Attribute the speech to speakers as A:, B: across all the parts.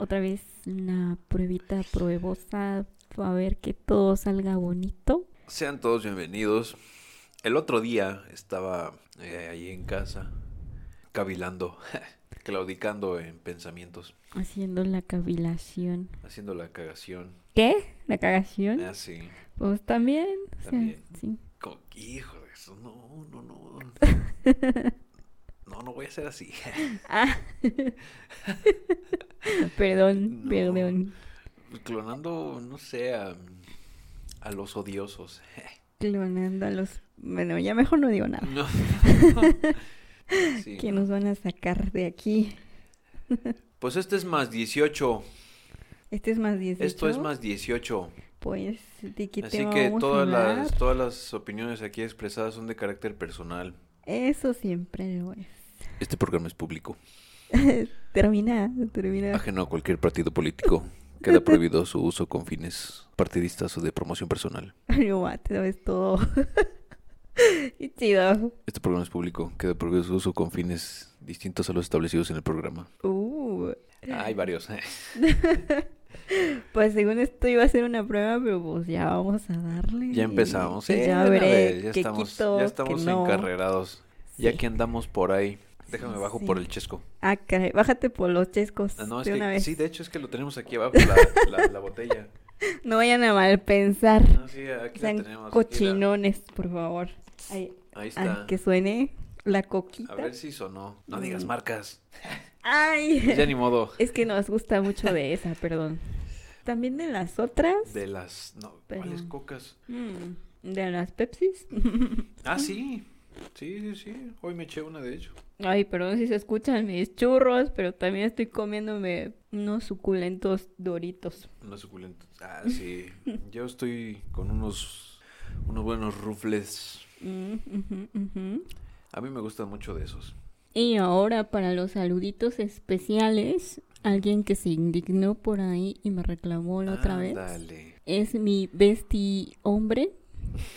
A: otra vez una pruebita pruebosa a ver que todo salga bonito.
B: Sean todos bienvenidos. El otro día estaba eh, ahí en casa, cavilando, claudicando en pensamientos,
A: Haciendo la cavilación.
B: haciendo la cagación.
A: ¿Qué? ¿La cagación?
B: Ah, sí.
A: Pues también. o sea,
B: También.
A: sí.
B: Como, hijo de eso, no, no, no. No, no voy a ser así.
A: Ah. perdón,
B: No.
A: perdón.
B: Clonando, no sé, a, a los odiosos.
A: Clonando a los... Bueno, ya mejor no digo nada.
B: No. Sí.
A: Que nos van a sacar de aquí.
B: Pues este es más 18.
A: Este es más 18.
B: Esto es más 18.
A: Pues, ¿de qué
B: Así
A: tema
B: que
A: vamos a
B: todas
A: hablar?
B: las, todas las opiniones aquí expresadas son de carácter personal.
A: Eso siempre lo es.
B: Este programa es público,
A: termina, termina.
B: ajeno a cualquier partido político. Queda prohibido su uso con fines partidistas o de promoción personal.
A: No, te ves todo. Qué chido.
B: Este programa es público, queda prohibido su uso con fines distintos a los establecidos en el programa.
A: Uh.
B: Ah, hay varios.
A: Pues según esto iba a ser una prueba, pero pues ya vamos a darle.
B: ya empezamos.
A: Y
B: Sí,
A: ya veré
B: vez, ya estamos,
A: quito,
B: ya estamos
A: no.
B: encarrerados. Ya
A: Sí.
B: que andamos por ahí. Déjame bajo
A: Sí.
B: por el chesco.
A: Ah, caray, bájate por los chescos
B: Ah, no, es
A: de
B: que,
A: una vez.
B: sí, de hecho es que lo tenemos aquí abajo, la, la, la botella.
A: No vayan a mal pensar.
B: No, sí, aquí la tenemos. aquí la-
A: cochinones, por favor. Ahí,
B: Ahí
A: ah,
B: está.
A: que suene la coquita.
B: A ver si sonó. No digas
A: Mm.
B: marcas.
A: Ay,
B: Ya ni modo.
A: es que nos gusta mucho de esa, perdón. También de las otras.
B: De las. No,
A: Pero-
B: ¿cuáles cocas?
A: Mm, de las Pepsis.
B: Ah, sí. Sí, sí, sí. Hoy me eché una de hecho.
A: Ay, perdón si se escuchan mis churros, pero también estoy comiéndome unos suculentos doritos.
B: Unas suculentas. Ah, sí. Yo estoy con unos. Unos buenos rufles.
A: Mm.
B: A mí me gustan mucho de esos.
A: Y ahora para los saluditos especiales, alguien que se indignó por ahí y me reclamó la otra vez
B: Ándale.
A: es mi bestie hombre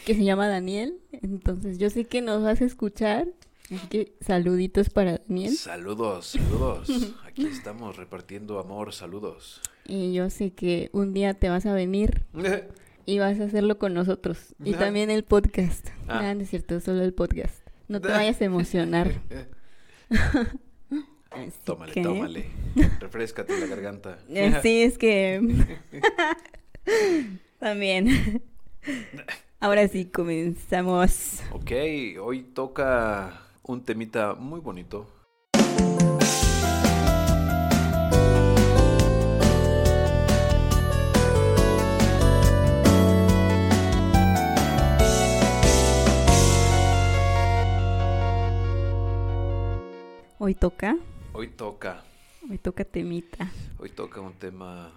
A: que se llama Daniel. Entonces yo sé que nos vas a escuchar. Así que saluditos para Daniel.
B: Saludos, saludos. Aquí estamos repartiendo amor, saludos.
A: Y yo sé que un día te vas a venir y vas a hacerlo con nosotros. Y también el podcast.
B: Ah.
A: Ah, no es cierto, solo el podcast. No te vayas a emocionar. Así
B: Tómale,
A: que-
B: tómale. Refrescate la garganta.
A: Eh, Sí, es que... También. Ahora sí, comenzamos.
B: Ok, hoy toca un temita muy bonito.
A: Hoy toca,
B: Hoy toca,
A: hoy toca temita.
B: hoy toca un tema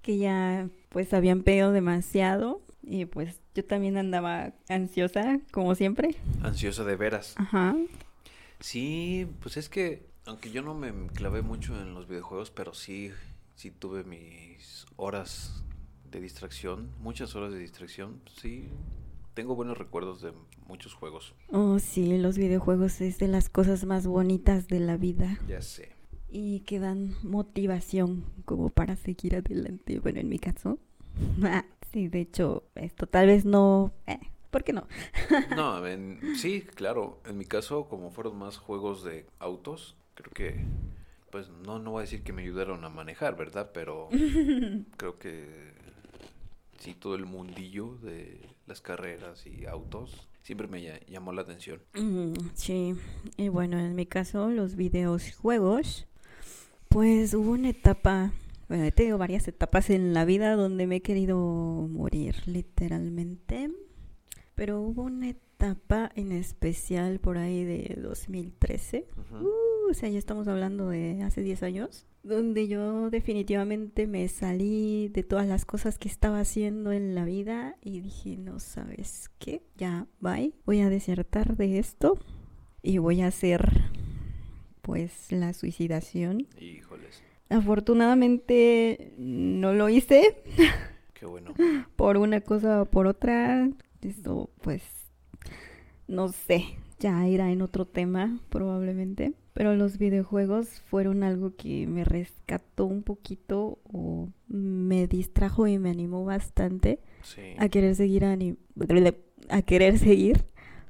A: Que ya pues habían pedido demasiado. Y pues yo también andaba ansiosa, como siempre.
B: ansioso de veras.
A: Ajá.
B: Sí, pues es que, aunque yo no me clavé mucho en los videojuegos, pero sí, sí tuve mis horas de distracción, muchas horas de distracción, sí. Tengo buenos recuerdos de muchos juegos,
A: Oh, sí, los videojuegos es de las cosas más bonitas de la vida.
B: ya sé.
A: Y que dan motivación como para seguir adelante. Bueno, en mi caso. Sí, de hecho, esto tal vez no... Eh, ¿Por qué no?
B: No, en- sí, claro, en mi caso, como fueron más juegos de autos, creo que, pues no, no voy a decir que me ayudaron a manejar, ¿verdad? Pero creo que sí, todo el mundillo de las carreras y autos siempre me lla- llamó la atención.
A: Mm, sí, y bueno, en mi caso, los videojuegos, pues hubo una etapa, bueno, he tenido varias etapas en la vida donde me he querido morir, literalmente, pero hubo una etapa en especial por ahí de 2013,
B: Ujú.
A: uh, o sea, ya estamos hablando de hace 10 años, donde yo definitivamente me salí de todas las cosas que estaba haciendo en la vida y dije, no sabes qué, ya, bye, voy a desertar de esto y voy a hacer pues la suicidación.
B: Híjoles,
A: Afortunadamente no lo hice
B: qué bueno.
A: por una cosa o por otra. Esto pues no sé, ya irá en otro tema probablemente. Pero los videojuegos fueron algo que me rescató un poquito o me distrajo y me animó bastante
B: Sí.
A: a querer seguir a querer seguir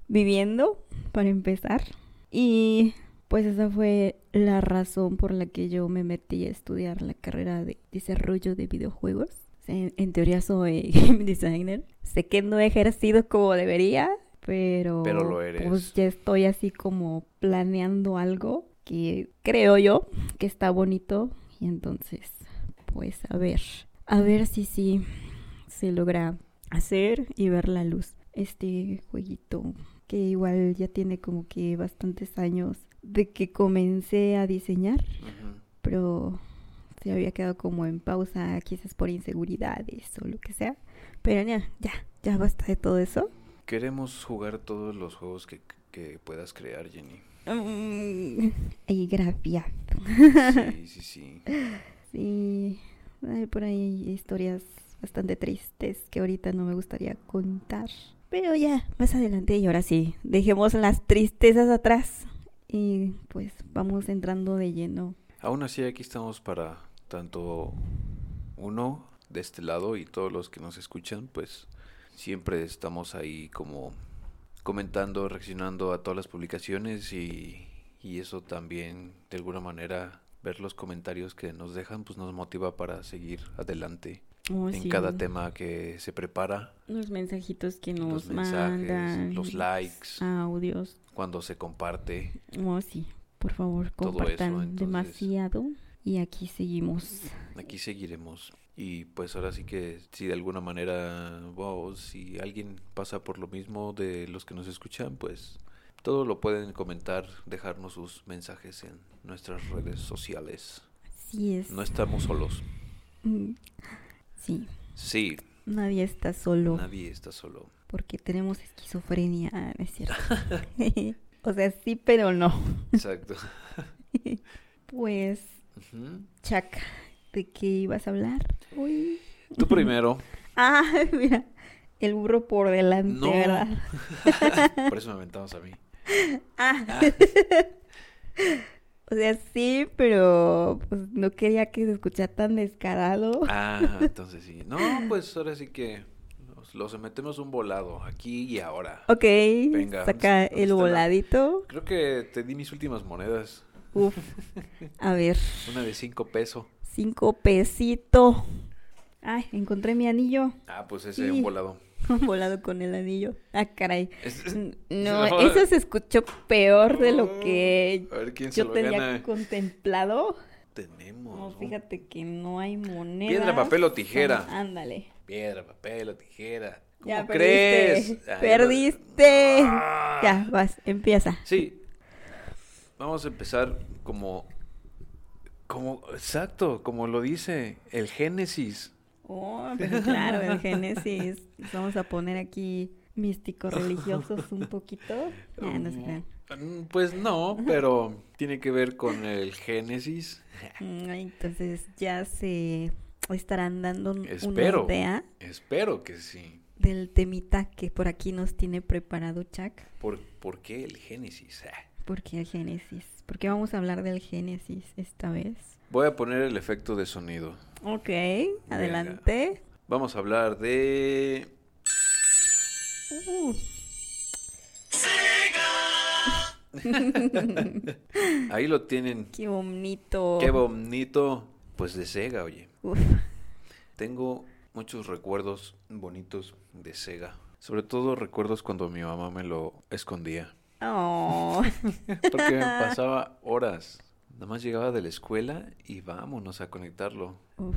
A: viviendo para empezar. Y pues esa fue la razón por la que yo me metí a estudiar la carrera de desarrollo de videojuegos. En, en teoría soy game designer. Sé que no he ejercido como debería, pero,
B: Pero lo eres.
A: pues ya estoy así como planeando algo que creo yo que está bonito y entonces pues a ver, a ver si sí se logra hacer y ver la luz. Este jueguito que igual ya tiene como que bastantes años de que comencé a diseñar, pero se había quedado como en pausa, quizás por inseguridades o lo que sea. Pero ya, ya, ya basta de todo eso.
B: Queremos jugar todos los juegos que, que puedas crear, Jenny.
A: Mm, Y gracias.
B: Sí, sí, sí.
A: Sí, hay por ahí historias bastante tristes que ahorita no me gustaría contar. Pero ya, más adelante y ahora sí, dejemos las tristezas atrás y pues vamos entrando de lleno.
B: Aún así, aquí estamos para tanto uno de este lado y todos los que nos escuchan, pues siempre estamos ahí como comentando, reaccionando a todas las publicaciones y, y eso también de alguna manera ver los comentarios que nos dejan pues nos motiva para seguir adelante
A: Oh,
B: en
A: sí,
B: cada tema que se prepara,
A: Los mensajitos que nos
B: los mensajes,
A: mandan,
B: los likes,
A: audios.
B: cuando se comparte.
A: Oh, sí, por favor,
B: Todo eso,
A: compartan
B: entonces-
A: demasiado. Y aquí seguimos.
B: Aquí seguiremos. Y pues ahora sí que si de alguna manera, wow, si alguien pasa por lo mismo de los que nos escuchan, pues todo lo pueden comentar, dejarnos sus mensajes en nuestras redes sociales.
A: Así es.
B: No estamos solos.
A: Mm, Sí,
B: Sí,
A: nadie está solo.
B: nadie está solo.
A: Porque tenemos esquizofrenia, ah, no es cierto. o sea, sí, pero no.
B: Exacto.
A: Pues. Chuck, ¿de qué ibas a hablar hoy?
B: Tú primero.
A: Ah, mira, el burro por delante,
B: No.
A: ¿verdad?
B: Por eso me aventamos a mí.
A: Ah. O sea, sí, pero pues no quería que se escuchara tan descarado.
B: Ah, entonces sí. No, pues ahora sí que los, los metemos un volado aquí y ahora.
A: Ok,
B: Venga,
A: saca
B: ¿dónde
A: el
B: la-
A: voladito.
B: Creo que te di mis últimas monedas.
A: Uf. A ver,
B: Una de cinco pesos.
A: cinco pesito. Ay, encontré mi anillo.
B: Ah, pues ese
A: Sí.
B: un volado.
A: Volado con el anillo. Ah, caray.
B: No.
A: Eso se escuchó peor de lo que
B: A ver quién se
A: yo
B: lo
A: tenía
B: gana.
A: contemplado.
B: Tenemos.
A: No, fíjate que no hay moneda.
B: Piedra, papel o tijera.
A: Ándale.
B: Piedra, papel o tijera. ¿Cómo
A: Ya
B: crees?
A: perdiste.
B: Ay,
A: Perdiste.
B: Ah.
A: Ya, vas, empieza.
B: Sí. Vamos a empezar como. Como. Exacto, como lo dice el Génesis.
A: Oh, pero claro, el Génesis. Vamos a poner aquí místicos religiosos un poquito. Ah, no se crean.
B: Mm, Pues no, pero tiene que ver con el Génesis.
A: Mm, Entonces ya se estarán dando un- una
B: Espero.
A: idea
B: Espero que sí.
A: del temita que por aquí nos tiene preparado Chuck.
B: ¿Por, por qué el Génesis?
A: ¿Por qué el Génesis? Porque vamos a hablar del Génesis esta vez.
B: Voy a poner el efecto de sonido.
A: Ok, adelante.
B: Vamos a hablar de...
A: Uh,
B: Ahí lo tienen.
A: qué bonito.
B: Qué bonito. Pues de Sega, oye.
A: Uf,
B: Tengo muchos recuerdos bonitos de Sega. Sobre todo recuerdos cuando mi mamá me lo escondía.
A: Oh,
B: Porque me pasaba horas. Nada más llegaba de la escuela y vámonos a conectarlo.
A: uf.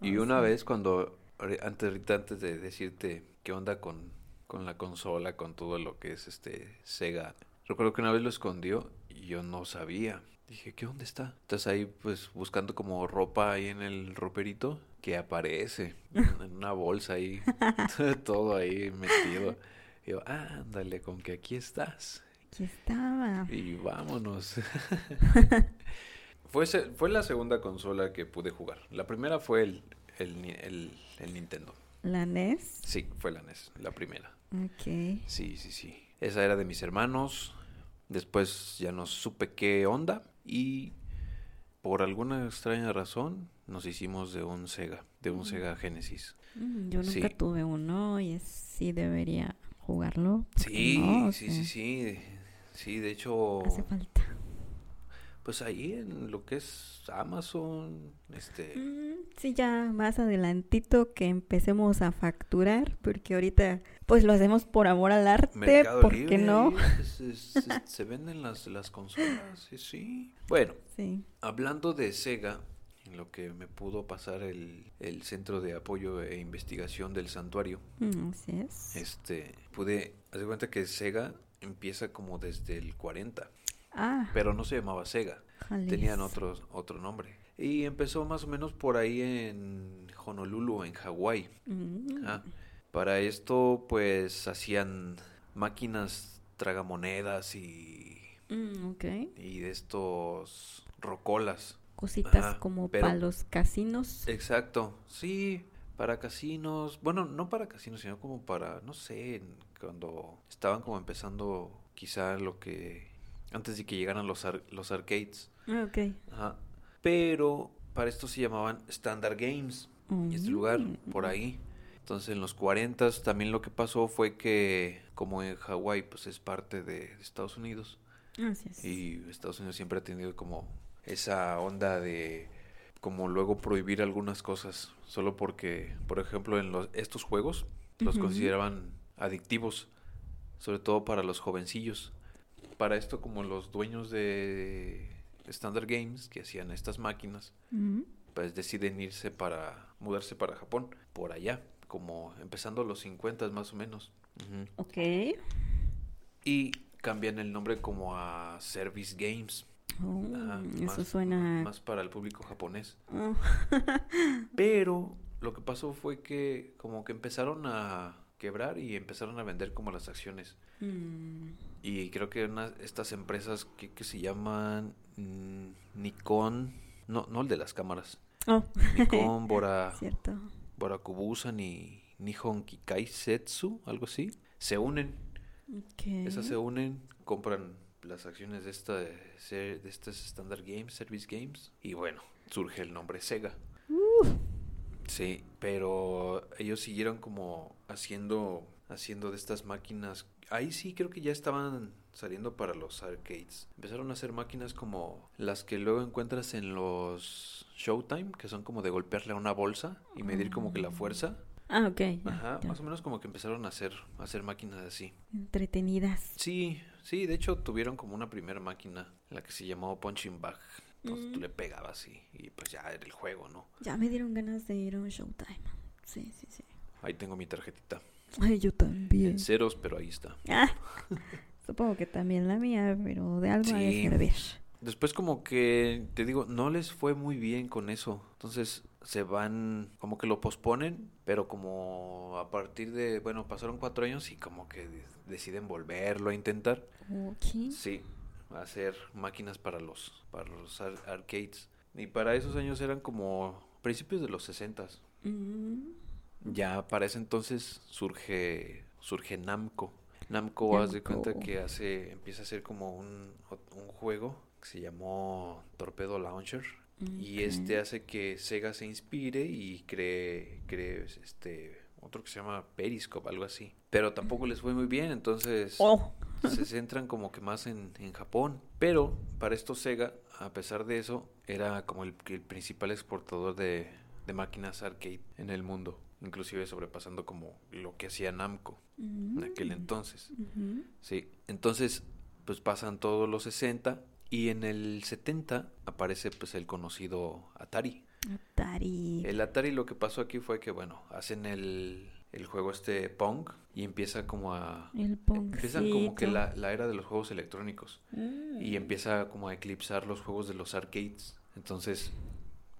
B: Y una vez cuando, antes, antes de decirte qué onda con, con la consola, con todo lo que es este Sega, recuerdo que una vez lo escondió y yo no sabía. Dije, ¿qué dónde está? Estás ahí pues buscando como ropa ahí en el roperito que aparece en una bolsa ahí, todo ahí metido. Y yo, ándale, con que aquí estás.
A: Aquí estaba.
B: Y vámonos. fue, fue la segunda consola que pude jugar. La primera fue el, el, el- el Nintendo.
A: La NES.
B: Sí, fue la NES, la primera.
A: Ok.
B: Sí, sí, sí. Esa era de mis hermanos. Después ya no supe qué onda y por alguna extraña razón nos hicimos de un Sega, de un
A: Mm.
B: Sega Genesis.
A: Mm, Yo nunca
B: Sí.
A: tuve uno y sí debería jugarlo. ¿por qué
B: Sí,
A: no?
B: Sí, sí,
A: sea,
B: sí. Sí, de hecho,
A: Hace falta.
B: pues ahí en lo que es Amazon, este,
A: Mm, Sí, ya más adelantito que empecemos a facturar, porque ahorita pues lo hacemos por amor al arte,
B: Mercado
A: ¿por
B: Libre,
A: qué no?
B: ahí es- es- es- se venden las, las consolas, sí, sí. Bueno,
A: Sí.
B: hablando de Sega, en lo que me pudo pasar el, el Centro de Apoyo e Investigación del Santuario,
A: Mm, Así es.
B: este, pude, hacer cuenta que Sega empieza como desde el 40,
A: Ah,
B: pero no se llamaba Sega,
A: jales.
B: tenían otro, otro nombre. Y empezó más o menos por ahí en Honolulu, en Hawái.
A: Mm,
B: Ah, para esto, pues hacían máquinas tragamonedas y,
A: mm, ok.
B: y de estos rocolas.
A: Cositas como
B: pero-
A: para los casinos.
B: Exacto, sí, para casinos. Bueno, no para casinos, sino como para, no sé, en- cuando estaban como empezando quizá lo que... Antes de que llegaran los, ar- los arcades.
A: Ah, ok.
B: Ajá. Pero para esto se llamaban Standard Games. este lugar
A: Mm,
B: por ahí. Entonces en los 40 también lo que pasó fue que como en Hawái pues es parte de, Estados Unidos
A: Así es.
B: y Estados Unidos siempre ha tenido como esa onda de como luego prohibir algunas cosas solo porque por ejemplo en los, estos juegos los consideraban adictivos sobre todo para los jovencillos. Para esto como los dueños de Standard Games que hacían estas máquinas pues deciden irse para mudarse para Japón, por allá, como empezando los 50 más o menos. Ujú.
A: Ok.
B: Y cambian el nombre como a Service Games.
A: Oh, eso
B: más-
A: suena...
B: Más para el público japonés.
A: Oh,
B: Pero lo que pasó fue que como que empezaron a quebrar y empezaron a vender como las acciones.
A: mm,
B: Y creo que una, estas empresas que, que se llaman mm, Nikon, no, no el de las cámaras,
A: Oh,
B: Nikon, Bora. Borakubusan y Nihon Kikai Setsu, algo así, se unen. Esas se unen, compran las acciones de esta de, estas Standard Games, Service Games, y bueno, surge el nombre Sega. Sí, pero ellos siguieron como haciendo haciendo de estas máquinas. Ahí sí creo que ya estaban saliendo para los arcades. Empezaron a hacer máquinas como las que luego encuentras en los Showtime, que son como de golpearle a una bolsa y medir como que la fuerza.
A: Ah, ok.
B: Ajá, más o menos como que empezaron a hacer a hacer máquinas así.
A: Entretenidas.
B: Sí, sí, de hecho tuvieron como una primera máquina, la que se llamó Punching Bag. Entonces
A: Mm.
B: tú le pegabas y, y pues ya era el juego, ¿no?
A: Ya me dieron ganas de ir a un Showtime. Sí, sí, sí.
B: Ahí tengo mi tarjetita.
A: Ay, yo también.
B: En ceros, pero ahí está.
A: Ah, supongo que también la mía, pero de algo servir.
B: Después como que, te digo, no les fue muy bien con eso. Entonces se van, como que lo posponen, pero como a partir de, bueno, pasaron cuatro años y como que de- deciden volverlo a intentar.
A: Ok.
B: Sí, hacer máquinas para los, para los ar- arcades. Y para esos años eran como principios de los sesentas.
A: Mm,
B: Ya para ese entonces surge surge Namco. Namco, haz de cuenta que hace empieza a hacer como un, un juego que se llamó Torpedo Launcher y este hace que Sega se inspire y cree cree este otro que se llama Periscope, algo así. Pero tampoco les fue muy bien, entonces
A: Oh.
B: Se centran como que más en, en Japón. Pero para esto Sega, a pesar de eso, era como el, el principal exportador de, de máquinas arcade en el mundo. Inclusive sobrepasando como lo que hacía Namco en aquel
A: Mm,
B: entonces.
A: ujú.
B: Sí, entonces pues pasan todos los 60 y en el 70 aparece pues el conocido Atari.
A: Atari.
B: El Atari lo que pasó aquí fue que bueno, hacen el, el juego este Pong y empieza como a...
A: El
B: Empiezan como que la, la era de los juegos electrónicos
A: Mm.
B: y empieza como a eclipsar los juegos de los arcades. Entonces,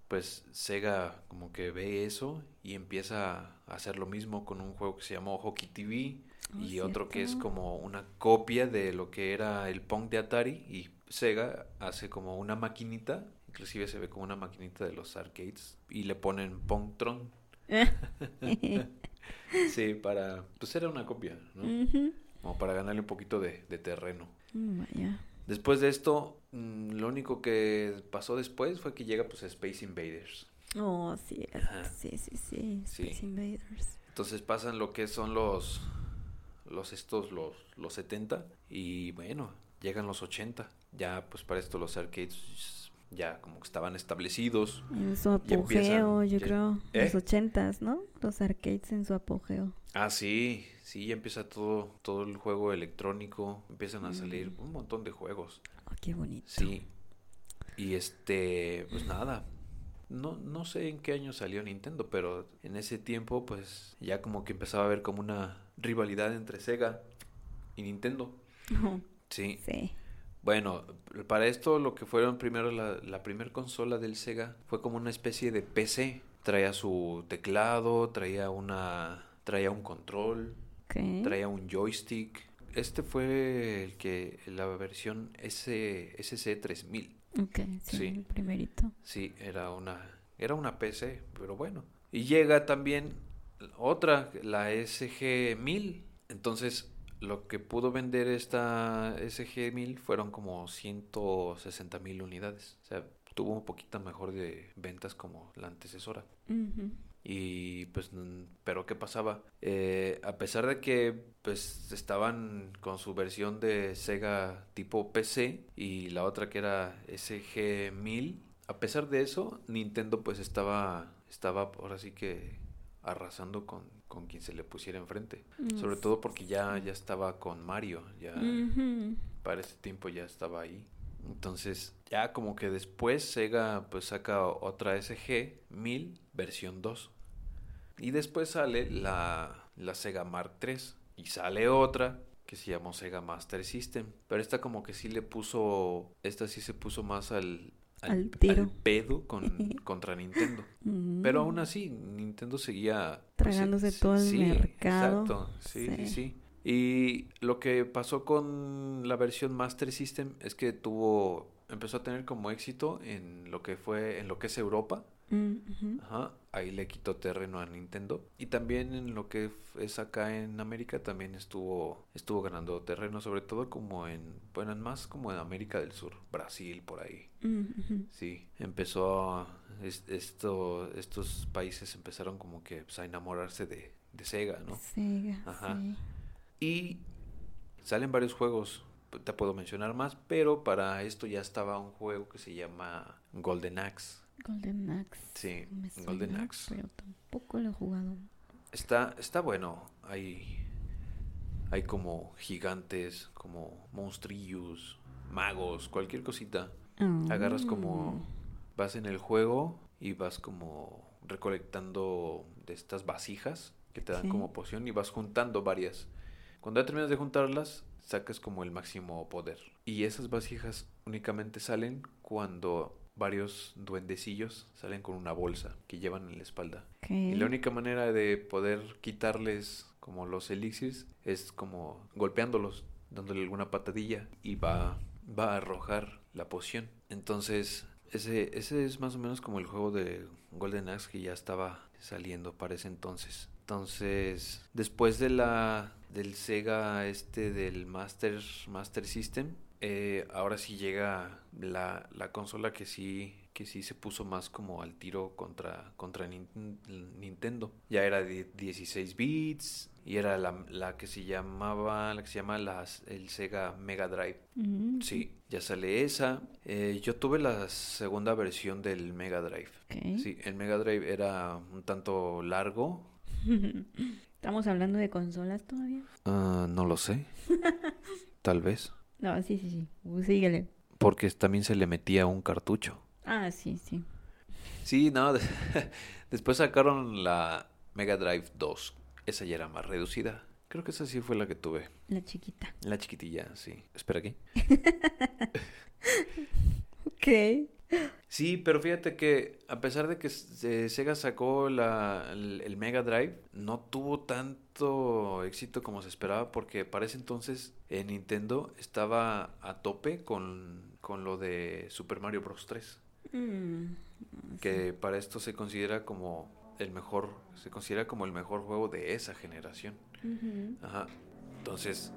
B: pues Sega como que ve eso y empieza a hacer lo mismo con un juego que se llamó Hockey TV
A: Oh,
B: y otro que es como una copia de lo que era el Pong de Atari y Sega hace como una maquinita, inclusive se ve como una maquinita de los arcades y le ponen Pongtron. Sí, para pues era una copia, ¿no? Como para ganarle un poquito de, de terreno.
A: Mm, vaya.
B: Después de esto, mm, lo único que pasó después fue que llega pues Space Invaders.
A: Oh, sí, sí, sí. Sí. Space Invaders.
B: Entonces pasan lo que son los los estos los los 70 y bueno, llegan los 80. Ya pues para esto los arcades ya como que estaban establecidos.
A: En su
B: empiezan-
A: apogeo, yo
B: ya-
A: creo.
B: ¿Eh?
A: Los ochentas, ¿no? Los arcades en su apogeo.
B: Ah, sí, sí, ya empieza todo todo el juego electrónico, empiezan a salir
A: Mm.
B: un montón de juegos.
A: Oh, qué bonito.
B: Sí. Y este, pues nada. No, no sé en qué año salió Nintendo, pero en ese tiempo, pues ya como que empezaba a haber como una rivalidad entre Sega y Nintendo.
A: Oh,
B: Sí.
A: sí.
B: Bueno, para esto lo que fueron primero la, la primer consola del Sega fue como una especie de PC. Traía su teclado, traía una, traía un control, traía un joystick. Este fue el que la versión S, SC3000.
A: Ok, sí,
B: Sí.
A: el primerito.
B: Sí, era una, era una PC, pero bueno. Y llega también otra, la SG-1000. Entonces, lo que pudo vender esta SG-1000 fueron como 160 mil unidades. O sea, tuvo un poquito mejor de ventas como la antecesora. Y pues, pero ¿qué pasaba? Eh, a pesar de que pues estaban con su versión de Sega tipo PC y la otra que era SG-1000, a pesar de eso, Nintendo pues estaba, estaba ahora sí que arrasando con, con quien se le pusiera enfrente.
A: Mm,
B: Sobre todo porque ya, ya estaba con Mario, ya para ese tiempo ya estaba ahí. Entonces, ya como que después Sega pues saca otra SG 1000 versión 2. Y después sale la, la Sega Mark III. Y sale otra que se llamó Sega Master System. Pero esta como que sí le puso, esta sí se puso más al,
A: Al tiro.
B: pedo con, contra Nintendo.
A: Mm.
B: Pero aún así, Nintendo seguía... pues,
A: Tragándose todo el
B: sí,
A: mercado.
B: Exacto, sí, sí,
A: Sí.
B: sí. Y lo que pasó con la versión Master System es que tuvo... Empezó a tener como éxito en lo que fue... En lo que es Europa.
A: Mm.
B: Ajá. Ahí le quitó terreno a Nintendo. Y también en lo que es acá en América también estuvo... Estuvo ganando terreno. Sobre todo como en... Bueno, en más como en América del Sur. Brasil, por ahí.
A: Mm.
B: Sí, empezó a- es- esto, estos países empezaron como que pues, a enamorarse de, de Sega, ¿no?
A: Sega,
B: Ajá.
A: sí.
B: Y salen varios juegos, te puedo mencionar más, pero para esto ya estaba un juego que se llama Golden Axe.
A: Golden Axe.
B: Sí,
A: me
B: Golden
A: suena,
B: Axe.
A: Pero tampoco lo he jugado.
B: Está, está bueno, hay, hay como gigantes, como monstrillos, magos, cualquier cosita. Agarras como
A: Ah,
B: vas en el juego y vas como recolectando de estas vasijas que te dan
A: Sí.
B: como poción y vas juntando varias. Cuando ya terminas de juntarlas, sacas como el máximo poder. Y esas vasijas únicamente salen cuando varios duendecillos salen con una bolsa que llevan en la espalda. Y la única manera de poder quitarles como los elixirs es como golpeándolos, dándole alguna patadilla y va, va a arrojar la poción. Entonces, ese, ese es más o menos como el juego de Golden Axe que ya estaba saliendo para ese entonces. Entonces, después de la del Sega este del Master, Master System, eh, ahora sí llega la, la consola que sí que sí se puso más como al tiro contra contra Nin- Nintendo. Ya era de 16 bits y era la, la que se llamaba la que se llama las, el Sega Mega Drive.
A: Mm,
B: Sí, ya sale esa. Eh, yo tuve la segunda versión del Mega Drive. Sí, el Mega Drive era un tanto largo.
A: ¿Estamos hablando de consolas todavía?
B: Ah, no lo sé. Tal vez.
A: No, sí, sí, sí. Uh, síguele.
B: Porque también se le metía un cartucho.
A: Ah, sí, sí.
B: Sí, no. Después sacaron la Mega Drive 2. Esa ya era más reducida. Creo que esa sí fue la que tuve.
A: La chiquita.
B: La chiquitilla, sí. Espera aquí.
A: Ok.
B: Sí, pero fíjate que a pesar de que se- Sega sacó la, el, Mega Drive, no tuvo tanto éxito como se esperaba porque para ese entonces eh, Nintendo estaba a tope con, con lo de Super Mario Bros. 3,
A: Mm,
B: que para esto se considera como el mejor, se considera como el mejor juego de esa generación. Ajá. Entonces,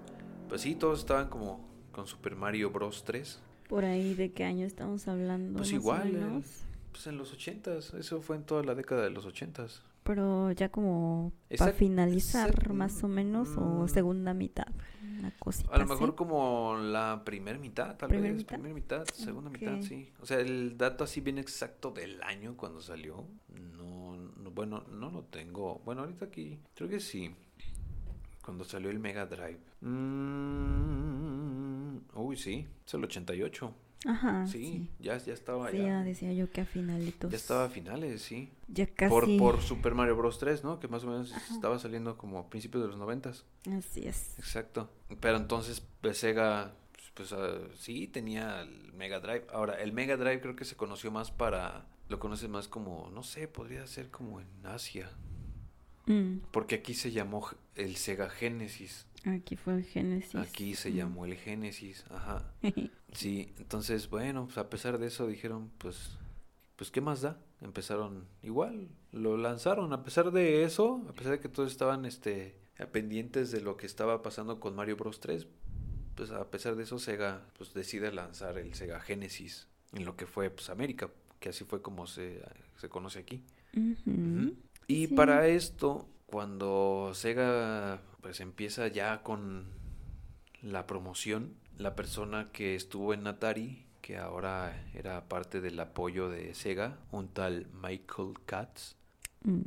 B: pues sí, todos estaban como con Super Mario Bros. 3.
A: Por ahí, ¿de qué año estamos hablando?
B: Pues igual,
A: menos?
B: pues en los ochentas, eso fue en toda la década de los ochentas.
A: Pero ya como para finalizar
B: exact-
A: más o menos o
B: mm.
A: segunda mitad. Una cosita
B: A lo
A: así.
B: mejor como la primera mitad, tal
A: ¿Primer
B: vez,
A: mitad?
B: primera mitad, segunda mitad, sí. O sea, el dato así bien exacto del año cuando salió, no, no, bueno, no lo tengo. Bueno, ahorita aquí, creo que sí. Cuando salió el Mega Drive. Mm, uy, sí, es el 88.
A: Ajá.
B: sí,
A: Sí,
B: Ya, ya estaba
A: Sí,
B: ya.
A: ya decía yo que a finalitos.
B: Ya estaba a finales, sí.
A: Ya casi.
B: Por, por Super Mario Bros. 3, ¿no? Que más o menos estaba saliendo como a principios de los noventas.
A: Así es.
B: Exacto. Pero entonces pues, Sega, pues, pues, ah, sí, tenía el Mega Drive. Ahora, el Mega Drive creo que se conoció más para, lo conoces más como, no sé, podría ser como en Asia.
A: Mm,
B: Porque aquí se llamó el Sega Genesis.
A: Aquí fue el Génesis.
B: Aquí se
A: Mm.
B: llamó el Genesis. Ajá. Sí, entonces, bueno, pues a pesar de eso dijeron, pues, pues, ¿qué más da? Empezaron igual, lo lanzaron. A pesar de eso, a pesar de que todos estaban, este, pendientes de lo que estaba pasando con Mario Bros. 3, pues a pesar de eso, Sega, pues, decide lanzar el Sega Genesis en lo que fue, pues, América, que así fue como se, se conoce aquí.
A: Ujú.
B: Y
A: Sí.
B: para esto, cuando Sega pues empieza ya con la promoción, la persona que estuvo en Atari, que ahora era parte del apoyo de Sega, un tal Michael Katz,
A: Mm.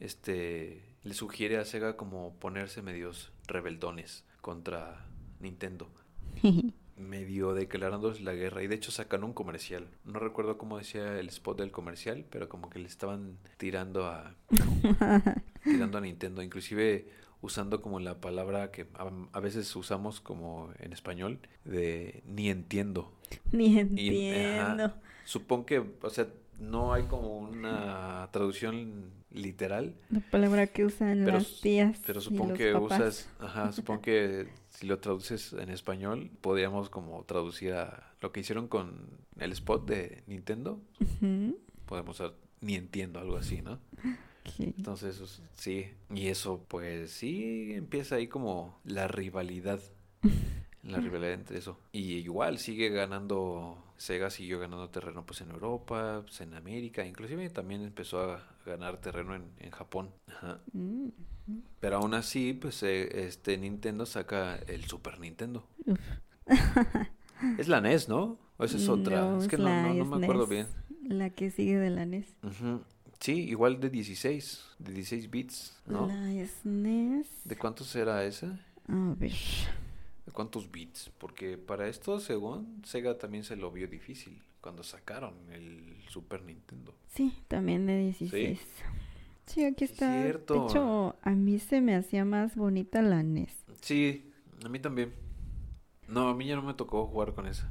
B: este le sugiere a Sega como ponerse medios rebeldones contra Nintendo medio declarándoles la guerra y de hecho sacan un comercial. No recuerdo cómo decía el spot del comercial, pero como que le estaban tirando a tirando a Nintendo, inclusive usando como la palabra que a, a veces usamos como en español de ni entiendo.
A: Ni
B: Y-
A: entiendo.
B: ajá. Supongo que, o sea, no hay como una traducción literal,
A: La palabra que usan
B: Pero
A: las tías.
B: pero
A: y
B: supongo
A: los
B: que
A: papás.
B: usas, ajá, supongo que si lo traduces en español, podríamos como traducir a lo que hicieron con el spot de Nintendo, podemos usar ni entiendo, algo así, ¿no?
A: Ok.
B: Entonces, sí, y eso pues sí empieza ahí como la rivalidad, la rivalidad entre eso. Y igual sigue ganando, Sega siguió ganando terreno pues en Europa, pues, en América, inclusive también empezó a ganar terreno en, en Japón. Ajá.
A: Mm.
B: Pero aún así, pues eh, este Nintendo saca el Super Nintendo. Es la NES, ¿no? ¿O esa es otra?
A: No,
B: es que no, no, no me acuerdo
A: SNES.
B: bien.
A: La que sigue de la NES.
B: Sí, igual de 16, de 16 bits, ¿no?
A: La SNES.
B: ¿De cuántos era esa?
A: A ver.
B: ¿De cuántos bits? Porque para esto, según Sega, también se lo vio difícil cuando sacaron el Super Nintendo.
A: Sí, también de 16. Sí, aquí está.
B: Cierto.
A: De hecho, a mí se me hacía más bonita la NES.
B: Sí, a mí también. No, a mí ya no me tocó jugar con esa.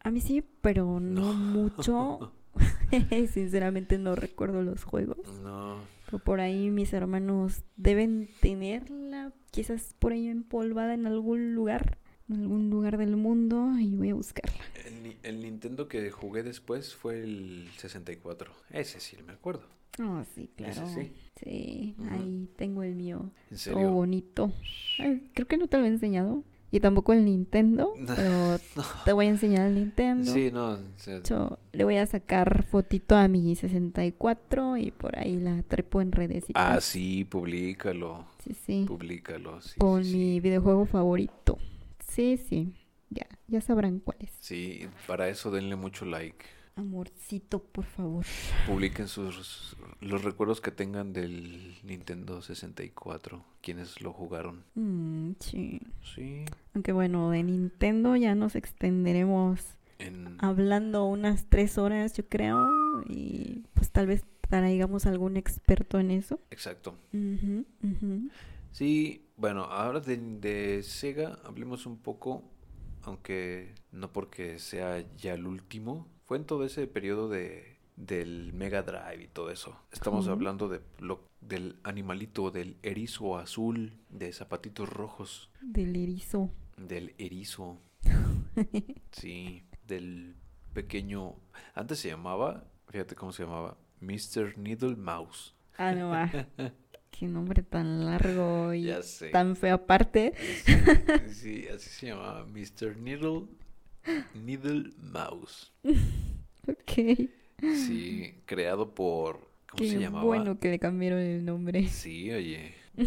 A: A mí sí, pero no,
B: No.
A: mucho. Sinceramente no recuerdo los juegos.
B: No,
A: Pero por ahí mis hermanos deben tenerla, quizás por ahí empolvada en algún lugar, en algún lugar del mundo, y voy a buscarla.
B: el, el Nintendo que jugué después fue el 64. Ese sí me acuerdo.
A: Ah, sí,
B: Ese
A: claro.
B: sí.
A: Sí,
B: Ujú.
A: ahí tengo el mío.
B: En
A: Todo
B: serio.
A: bonito. Ay, creo que no te lo he enseñado. Y tampoco el Nintendo, pero te voy a enseñar el Nintendo.
B: Sí, no. o sea,
A: De hecho, le voy a sacar fotito a mi 64 y por ahí la trepo en redes.
B: Ah, sí, públicalo.
A: Sí, sí.
B: Públicalo. Sí,
A: Con
B: sí, sí.
A: mi videojuego favorito. Sí, sí. Ya, ya sabrán cuál es.
B: Sí, para eso denle mucho like.
A: Amorcito, por favor.
B: Publiquen sus los recuerdos que tengan del Nintendo 64, quienes lo jugaron.
A: Mm, sí.
B: Sí,
A: Aunque bueno, de Nintendo ya nos extenderemos
B: en
A: hablando unas tres horas, yo creo. Y pues tal vez traigamos algún experto en eso.
B: exacto. Sí, bueno, ahora de, de Sega hablemos un poco, aunque no porque sea ya el último, fue en todo ese periodo de del Mega Drive y todo eso. Estamos hablando de lo del animalito, del erizo azul, de zapatitos rojos,
A: Del erizo.
B: del erizo, sí, del pequeño, antes se llamaba, fíjate cómo se llamaba, Mr. Needle Mouse.
A: Ah, no va. qué nombre tan largo y tan feo aparte.
B: Sí, sí, así se llamaba Mr. Needle, Needle Mouse.
A: Ok.
B: Sí, creado por... ¿Cómo
A: Qué
B: se llamaba?
A: bueno que le cambiaron el nombre.
B: Sí, oye.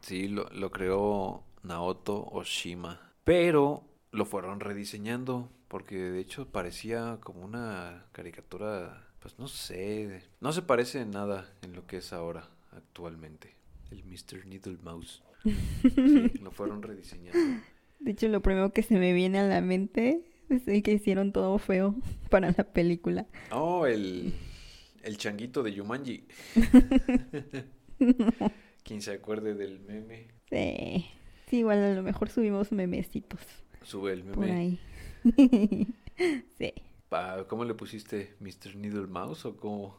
B: Sí, lo, lo creó Naoto Oshima. Pero lo fueron rediseñando porque de hecho parecía como una caricatura, pues no sé, no se parece en nada en lo que es ahora actualmente. El Mr. Needle Mouse. Sí, lo fueron rediseñando.
A: De hecho, lo primero que se me viene a la mente es el que hicieron todo feo para la película.
B: Oh, el, el changuito de Yumanji. Quien se acuerde del meme,
A: Sí. Sí, igual a lo mejor subimos memecitos
B: sube el
A: por
B: meme.
A: ahí. sí.
B: ¿Cómo le pusiste? ¿Mr. Needle Mouse o cómo?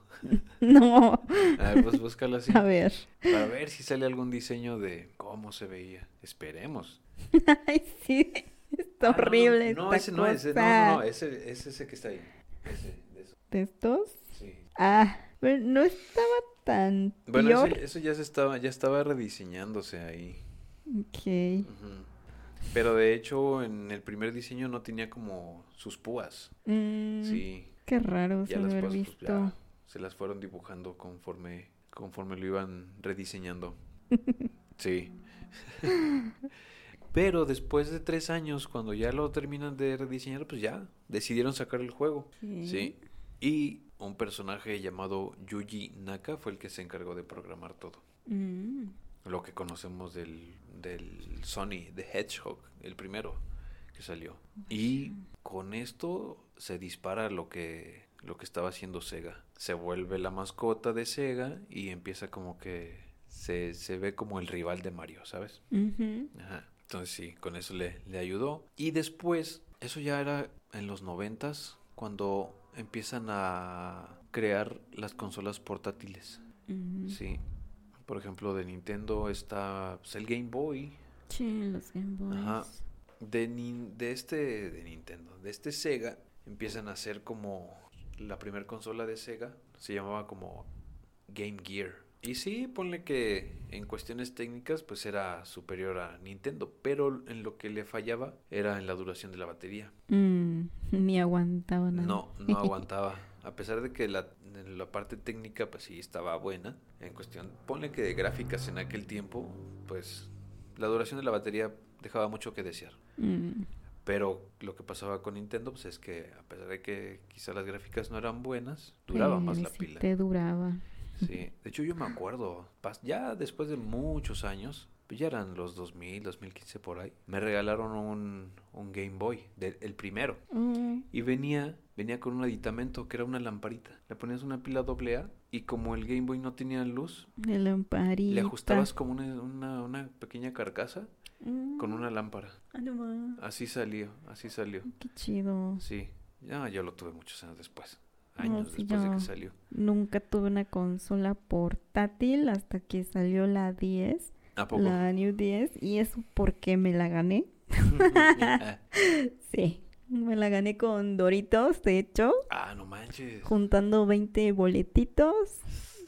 A: No.
B: A ver, pues búscalo así.
A: A ver.
B: Para ver si sale algún diseño de cómo se veía. Esperemos.
A: Ay, sí. Está
B: Ah, no,
A: horrible
B: No,
A: esta
B: ese no es. No, no, no. Ese es ese que está ahí. Ese, de.
A: ¿De estos?
B: Sí.
A: Ah, pero no estaba tan
B: Bueno, ese- eso ya se estaba, ya estaba rediseñándose ahí.
A: Ok.
B: Pero de hecho, en el primer diseño no tenía como sus púas.
A: Mm,
B: Sí.
A: Qué raro
B: Ya
A: se
B: las
A: haber
B: pues,
A: visto.
B: ya se las fueron dibujando conforme, conforme lo iban rediseñando. Sí. Pero después de tres años, cuando ya lo terminan de rediseñar, pues ya decidieron sacar el juego. Sí. Y un personaje llamado Yuji Naka fue el que se encargó de programar todo.
A: Mm,
B: Lo que conocemos del, del Sony, de Hedgehog, el primero que salió. Y con esto se dispara lo que, lo que estaba haciendo Sega. Se vuelve la mascota de Sega y empieza como que se, se ve como el rival de Mario, ¿sabes? Ajá. Entonces sí, con eso le, le ayudó. Y después, eso ya era en los noventas, cuando empiezan a crear las consolas portátiles. Sí. Por ejemplo, de Nintendo está pues, el Game Boy.
A: Sí, los Game Boys.
B: Ajá. De, de este de Nintendo, de este Sega, empiezan a hacer como la primera consola de Sega, se llamaba como Game Gear. Y sí, ponle que en cuestiones técnicas pues era superior a Nintendo, pero en lo que le fallaba era en la duración de la batería.
A: Mm, ni aguantaba nada.
B: No, no aguantaba. A pesar de que la, la parte técnica, pues sí estaba buena. En cuestión, ponle que de gráficas en aquel tiempo, pues la duración de la batería dejaba mucho que desear.
A: Mm,
B: Pero lo que pasaba con Nintendo, pues es que a pesar de que quizá las gráficas no eran buenas, duraba más la
A: sí
B: pila.
A: te duraba.
B: Sí, de hecho yo me acuerdo, ya después de muchos años, pues ya eran los 2000, 2015 por ahí, me regalaron un, un Game Boy, de- el primero.
A: Mm,
B: Y venía, venía con un aditamento que era una lamparita. Le ponías una pila doble A y como el Game Boy no tenía luz,
A: lamparita.
B: le ajustabas como una, una, una pequeña carcasa
A: Mm,
B: con una lámpara.
A: ah.
B: Así salió, así salió.
A: Qué chido.
B: Sí, ya yo lo tuve muchos años después. Años
A: sí,
B: después de que salió.
A: Nunca tuve una consola portátil hasta que salió la 10,
B: ¿A poco?
A: la New 10, y eso porque me la gané. Sí, me la gané con Doritos, de hecho,
B: ah, no manches.
A: juntando 20 boletitos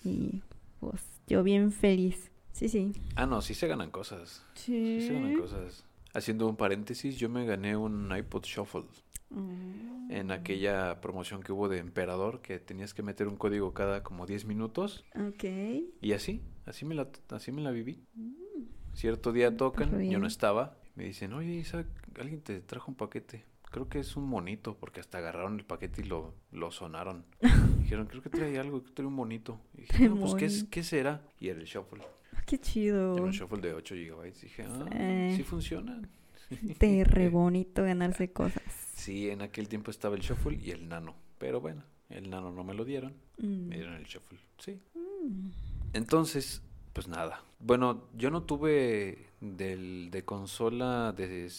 A: y pues yo bien feliz. Sí, sí.
B: Ah, no, sí se ganan cosas. Sí se ganan cosas. Haciendo un paréntesis, yo me gané un iPod Shuffle
A: Mm.
B: en aquella promoción que hubo de Emperador, que tenías que meter un código cada como 10 minutos.
A: Ok.
B: Y así, así me la, así me la viví. Cierto día tocan, yo no estaba. Me dicen, oye Isaac, alguien te trajo un paquete. Creo que es un monito, porque hasta agarraron el paquete y lo, lo sonaron. Dijeron, creo que trae algo, que trae un monito. Y dije, no, pues ¿qué. ¿qué será? Y era el shuffle.
A: Qué chido.
B: Un shuffle de 8 GB. Dije, ah,
A: Sí.
B: sí funciona.
A: Te re bonito ganarse cosas.
B: Sí, en aquel tiempo estaba el shuffle y el nano. Pero bueno, el nano no me lo dieron.
A: Mm.
B: Me dieron el shuffle. Sí.
A: Mm.
B: Entonces, pues nada. Bueno, yo no tuve del, de consola de,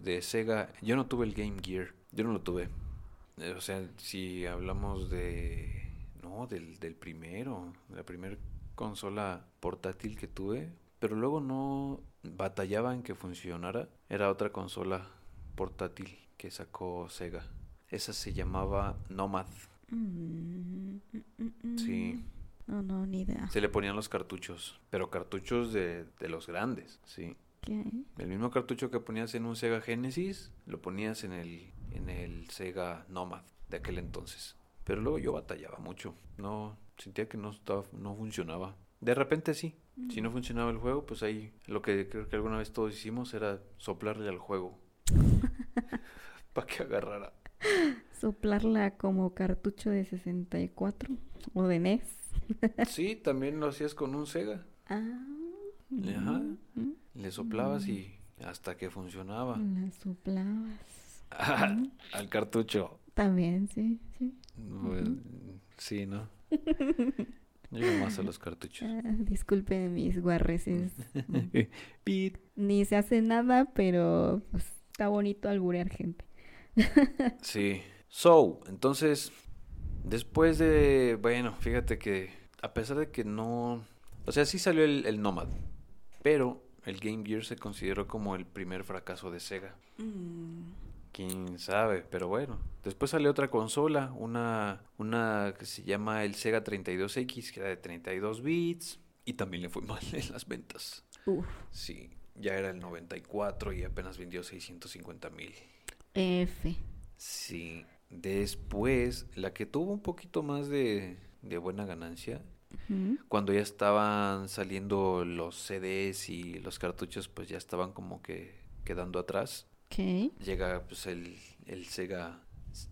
B: de Sega, yo no tuve el Game Gear, yo no lo tuve. Eh, O sea, si hablamos de... No, del, del primero, de la primera consola portátil que tuve, pero luego no batallaba en que funcionara. Era otra consola portátil que sacó Sega. Esa se llamaba Nomad.
A: Mm, mm, mm,
B: Sí.
A: No, no, ni idea.
B: Se le ponían los cartuchos, pero cartuchos de, de los grandes, sí.
A: ¿Qué?
B: El mismo cartucho que ponías en un Sega Genesis, lo ponías en el, en el Sega Nomad de aquel entonces. Pero luego yo batallaba mucho. No, sentía que no, estaba, no funcionaba. De repente sí. Si no funcionaba el juego, pues ahí lo que creo que alguna vez todos hicimos era soplarle al juego. Para que agarrara.
A: Soplarla como cartucho de 64 o de NES.
B: Sí, también lo hacías con un Sega.
A: Ah.
B: Ajá.
A: mm,
B: Le soplabas y hasta que funcionaba.
A: La soplabas.
B: al cartucho.
A: También, sí, sí.
B: Bueno, sí, ¿no? Yo más a los cartuchos.
A: Ah, disculpe mis guarreces.
B: Pit.
A: Ni se hace nada, pero pues, está bonito alburear gente.
B: Sí. So, entonces, después de, bueno, fíjate que a pesar de que no, o sea, sí salió el, el Nomad, pero el Game Gear se consideró como el primer fracaso de Sega. Quién sabe, pero bueno. Después salió otra consola, una, una que se llama el Sega 32X, que era de 32 bits, y también le fue mal en las ventas.
A: Uf.
B: Sí, ya era el 94 y apenas vendió 650 mil.
A: F.
B: Sí, después la que tuvo un poquito más de, de buena ganancia, cuando ya estaban saliendo los CDs y los cartuchos, pues ya estaban como que quedando atrás.
A: Ok.
B: Llega pues el, el Sega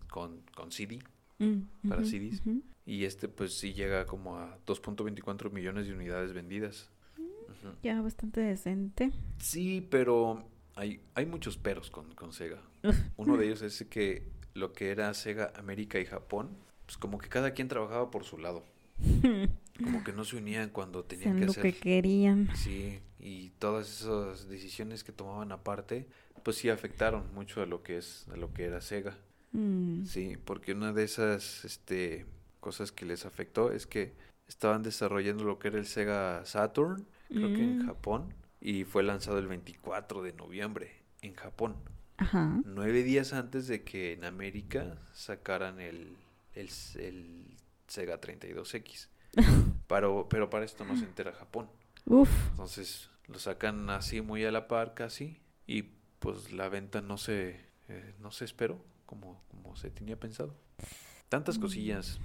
B: con, con CD
A: Mm,
B: para CDs y este pues sí llega como a 2.24 millones de unidades vendidas. Ujú.
A: Ya bastante decente.
B: Sí, pero hay, hay muchos peros con, con Sega. Uno de ellos es que lo que era Sega América y Japón, pues como que cada quien trabajaba por su lado. Como que no se unían cuando tenían que
A: lo
B: hacer.
A: que querían.
B: Sí, y todas esas decisiones que tomaban aparte, pues sí afectaron mucho a lo que es a lo que era Sega.
A: Mm.
B: Sí, porque una de esas este cosas que les afectó es que estaban desarrollando lo que era el Sega Saturn, creo que en
A: Mm.
B: Japón, y fue lanzado el 24 de noviembre en Japón.
A: Ajá.
B: Nueve días antes de que en América sacaran el, el, el Sega 32X. Pero, pero para esto no se entera Japón.
A: Uf.
B: Entonces lo sacan así muy a la par casi y pues la venta no se, eh, no se esperó como, como se tenía pensado. Tantas
A: Mm.
B: cosillas.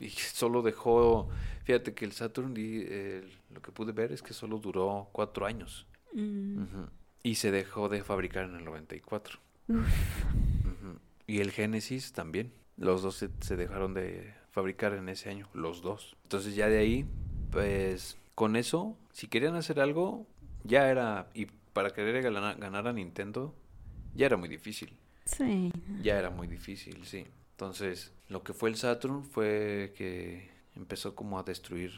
B: Y solo dejó, fíjate que el Saturn, eh, lo que pude ver es que solo duró cuatro años.
A: Mm.
B: Y se dejó de fabricar en el 94.
A: Uf.
B: Ujú. Y el Genesis también. Los dos se, se dejaron de fabricar en ese año, los dos. Entonces ya de ahí, pues con eso, si querían hacer algo, ya era, para querer ganar, ganar a Nintendo, ya era muy difícil.
A: Sí.
B: Ya era muy difícil, sí. Entonces, lo que fue el Saturn fue que empezó como a destruir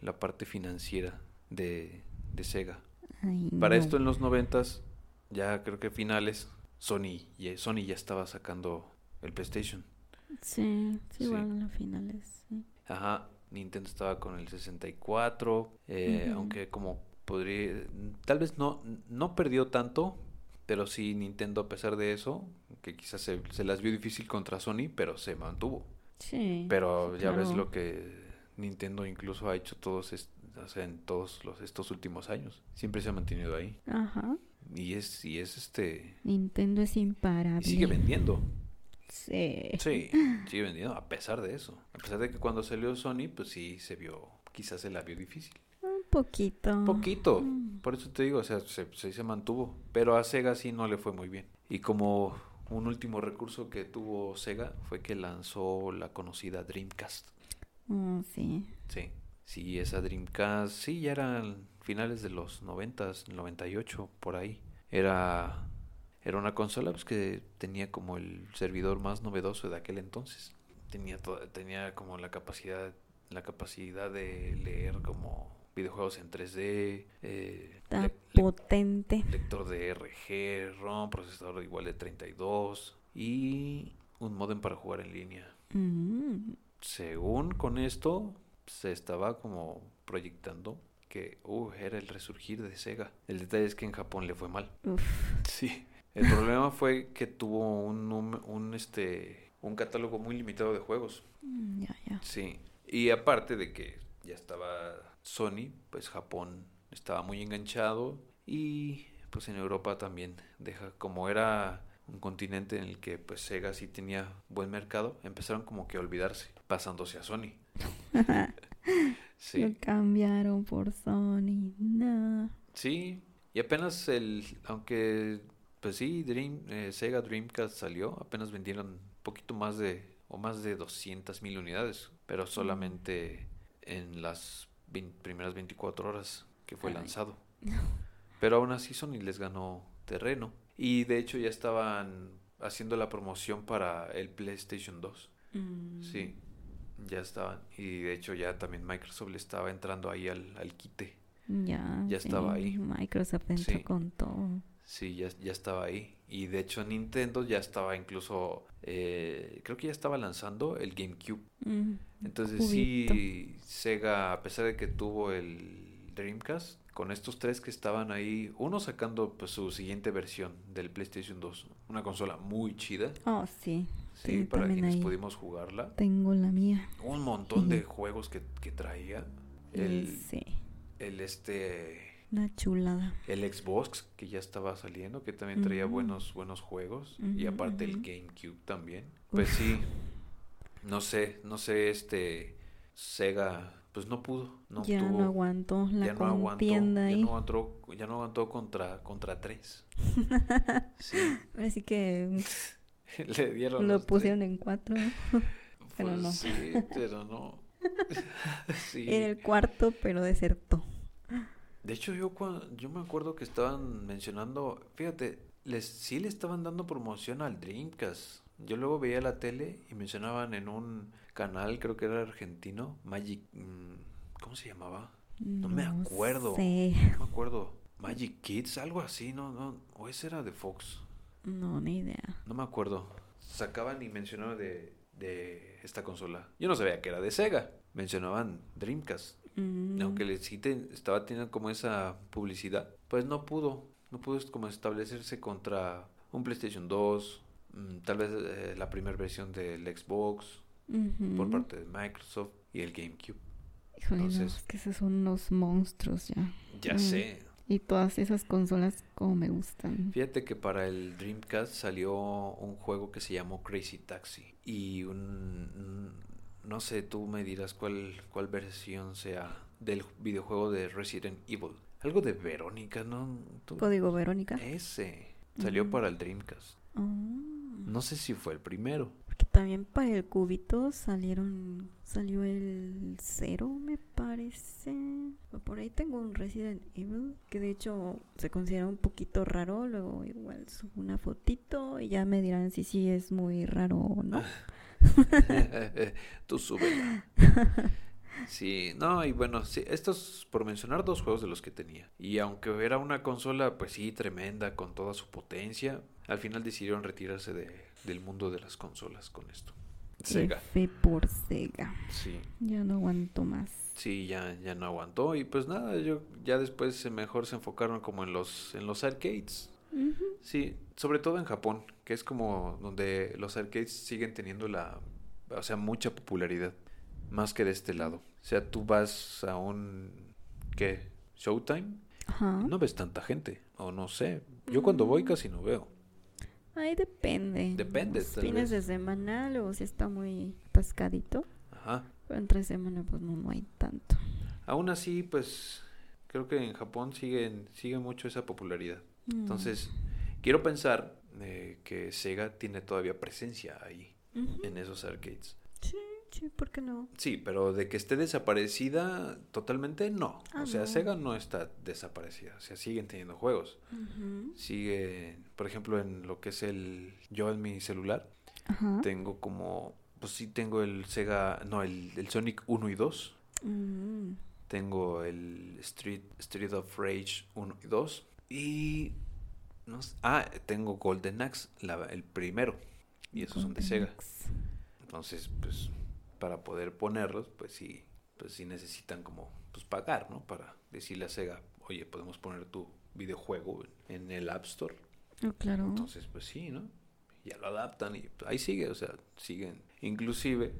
B: la parte financiera de, de Sega.
A: Ay,
B: Para
A: no.
B: esto en los noventas, ya creo que finales, Sony, ya- Sony ya estaba sacando el PlayStation.
A: Sí, sí,
B: Sí.
A: igual a finales. sí.
B: Ajá, Nintendo estaba con el 64, eh,
A: Ujú.
B: aunque como podría, tal vez no, no perdió tanto, pero sí Nintendo a pesar de eso, que quizás se, se las vio difícil contra Sony, pero se mantuvo.
A: Sí.
B: Pero ya ves lo que Nintendo incluso ha hecho todos, o sea, en todos los, estos últimos años. Siempre se ha mantenido ahí.
A: Ajá.
B: Y es, y es este,
A: Nintendo es imparable.
B: y sigue vendiendo.
A: Sí.
B: Sí, sigue vendiendo a pesar de eso. A pesar de que cuando salió Sony, pues sí se vio, quizás se la vio difícil.
A: Poquito.
B: Poquito.
A: Mm.
B: Por eso te digo, o sea, se, se, se mantuvo. Pero a Sega sí no le fue muy bien. Y como un último recurso que tuvo Sega fue que lanzó la conocida Dreamcast.
A: Mm, sí.
B: Sí, sí, esa Dreamcast, sí, ya eran finales de los 90, 98, por ahí. Era, era una consola pues, que tenía como el servidor más novedoso de aquel entonces. Tenía, tenía como la capacidad, la capacidad de leer como videojuegos en 3D, eh,
A: Está
B: le- le-
A: potente.
B: lector de RG, ROM, procesador igual de 32 y un modem para jugar en línea
A: Mm.
B: según con esto se estaba como proyectando que uh, era el resurgir de Sega. El detalle es que en Japón le fue mal.
A: Uf.
B: Sí. El problema fue que tuvo un, num- un este un catálogo muy limitado de juegos.
A: Mm, Ya, ya.
B: Sí. Y aparte de que ya estaba Sony, pues Japón estaba muy enganchado y pues en Europa también deja como era un continente en el que pues Sega sí tenía buen mercado, empezaron como que a olvidarse, pasándose a Sony.
A: sí. Lo cambiaron por Sony. No.
B: Sí, y apenas el aunque pues sí, Dream eh, Sega Dreamcast salió, apenas vendieron un poquito más de o más de 200 mil unidades, pero solamente en las primeras 24 horas que fue lanzado. Pero aún así Sony les ganó terreno. Y de hecho ya estaban haciendo la promoción para el PlayStation 2. Mm. Sí, ya estaban. Y de hecho ya también Microsoft le estaba entrando ahí al, al quite.
A: Ya. Ya estaba ahí. Microsoft entró con todo.
B: Sí, ya, ya estaba ahí. Y de hecho Nintendo ya estaba incluso, eh, creo que ya estaba lanzando el GameCube. Mm, Entonces sí, Sega, a pesar de que tuvo el Dreamcast, con estos tres que estaban ahí, uno sacando pues su siguiente versión del PlayStation 2, una consola muy chida.
A: Oh, sí.
B: Sí, para quienes pudimos jugarla.
A: Tengo la mía.
B: Un montón de juegos que, que traía. El, sí. El este
A: una chulada.
B: El Xbox que ya estaba saliendo, que también traía buenos buenos juegos y aparte el GameCube también. Pues sí. No sé, no sé este Sega pues no pudo, no
A: ya no aguantó la ya no aguantó, ya
B: no aguantó, ya no aguantó contra contra tres.
A: sí. Así que
B: le dieron
A: lo pusieron en cuatro. pero
B: pues
A: no.
B: Sí, pero no.
A: sí. En el cuarto, pero desertó.
B: De hecho, yo, yo me acuerdo que estaban mencionando, fíjate, les, sí le estaban dando promoción al Dreamcast. Yo luego veía la tele y mencionaban en un canal, creo que era argentino, Magic, mm, ¿cómo se llamaba? No, me acuerdo. No me acuerdo. Magic Kids, algo así, no, no, o ese era de Fox.
A: No, ni idea.
B: No me acuerdo. Sacaban y mencionaban de, de esta consola. Yo no sabía que era de Sega. Mencionaban Dreamcast. Mm. Aunque le citen, estaba teniendo como esa publicidad, pues no pudo, no pudo como establecerse contra un PlayStation 2, mm, tal vez eh, la primera versión del Xbox por parte de Microsoft y el GameCube.
A: Híjole, Entonces, que esos son unos monstruos ya.
B: Ya mm. sé.
A: Y todas esas consolas como me gustan.
B: Fíjate que para el Dreamcast salió un juego que se llamó Crazy Taxi y un no sé, tú me dirás cuál, cuál versión sea del videojuego de Resident Evil. Algo de Verónica, ¿no?
A: ¿Código Verónica?
B: Ese. Salió para el Dreamcast. Oh. No sé si fue el primero.
A: Porque también para el cubito salieron. Salió el cero, me parece. Por ahí tengo un Resident Evil. Que de hecho se considera un poquito raro. Luego igual subo una fotito. Y ya me dirán si sí es muy raro o no.
B: Tú súbela. Sí, no, y bueno, sí, estos por mencionar dos juegos de los que tenía. Y aunque era una consola, pues sí, tremenda, con toda su potencia, al final decidieron retirarse de, del mundo de las consolas con esto.
A: Sega. F por Sega.
B: Sí.
A: Ya no aguantó más.
B: Sí, ya, ya no aguantó. Y pues nada, yo ya después mejor se enfocaron como en los, en los arcades. Sí, sobre todo en Japón, que es como donde los arcades siguen teniendo la, o sea, mucha popularidad, más que de este lado. O sea, tú vas a un, ¿qué? Showtime, no ves tanta gente, o no sé. Yo cuando voy mm. casi no veo.
A: Ahí depende.
B: Depende.
A: fines de semana, luego si está muy pescadito.
B: Ajá.
A: Pero entre semana, pues no, no hay tanto.
B: Aún así, pues creo que en Japón siguen, sigue mucho esa popularidad. Mm. Entonces, quiero pensar eh, que Sega tiene todavía presencia ahí, en esos arcades.
A: Sí, sí, ¿por qué no?
B: Sí, pero de que esté desaparecida totalmente, no. Ah, o sea, Sega no está desaparecida. O sea, siguen teniendo juegos. Sigue, por ejemplo, en lo que es el... Yo en mi celular tengo como... Pues sí tengo el Sega... No, el, el Sonic 1 y 2. Mm. Tengo el Street, Street of Rage 1 y 2. Y. No ah, tengo Golden Axe, el primero. Y esos son de Sega. Entonces, pues, para poder ponerlos, pues sí, pues sí necesitan como pues pagar, ¿no? Para decirle a Sega, oye, podemos poner tu videojuego en el App Store.
A: Oh, claro.
B: Entonces, pues sí, ¿no? Ya lo adaptan y ahí sigue, o sea, siguen. Inclusive,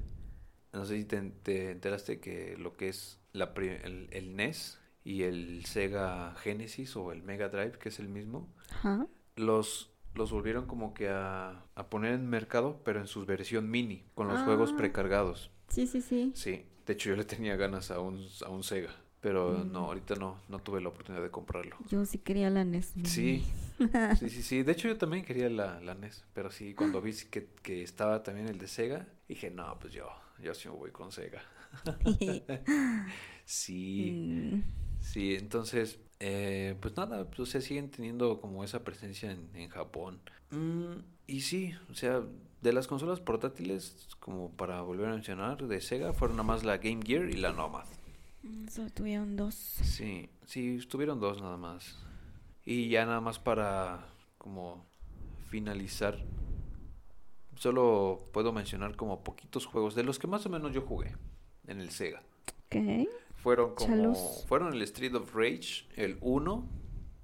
B: no sé si te, te enteraste que lo que es la, el, el NES y el Sega Genesis o el Mega Drive, que es el mismo,
A: Ajá.
B: los, los volvieron como que a, a poner en mercado, pero en su versión mini, con los juegos
A: Ah.
B: precargados.
A: Sí, sí, sí.
B: Sí, de hecho yo le tenía ganas a un, a un Sega, pero
A: Mm.
B: no, ahorita no, no tuve la oportunidad de comprarlo.
A: Yo sí quería la NES. Mini.
B: Sí, sí, sí, sí. De hecho, yo también quería la, la NES. Pero sí, cuando vi que, que estaba también el de Sega, dije, no, pues yo, yo sí me voy con Sega. Sí,
A: Mm,
B: sí. Entonces, eh, pues nada, pues, o sea, siguen teniendo como esa presencia en, en Japón. Mm, y sí, o sea, de las consolas portátiles, como para volver a mencionar, de Sega, fueron nada más la Game Gear y la Nomad.
A: Solo tuvieron dos.
B: Sí, sí, estuvieron dos nada más. Y ya nada más para como finalizar, solo puedo mencionar como poquitos juegos de los que más o menos yo jugué en el Sega.
A: Ok.
B: Fueron como
A: Chalos.
B: fueron el Street of Rage, el 1,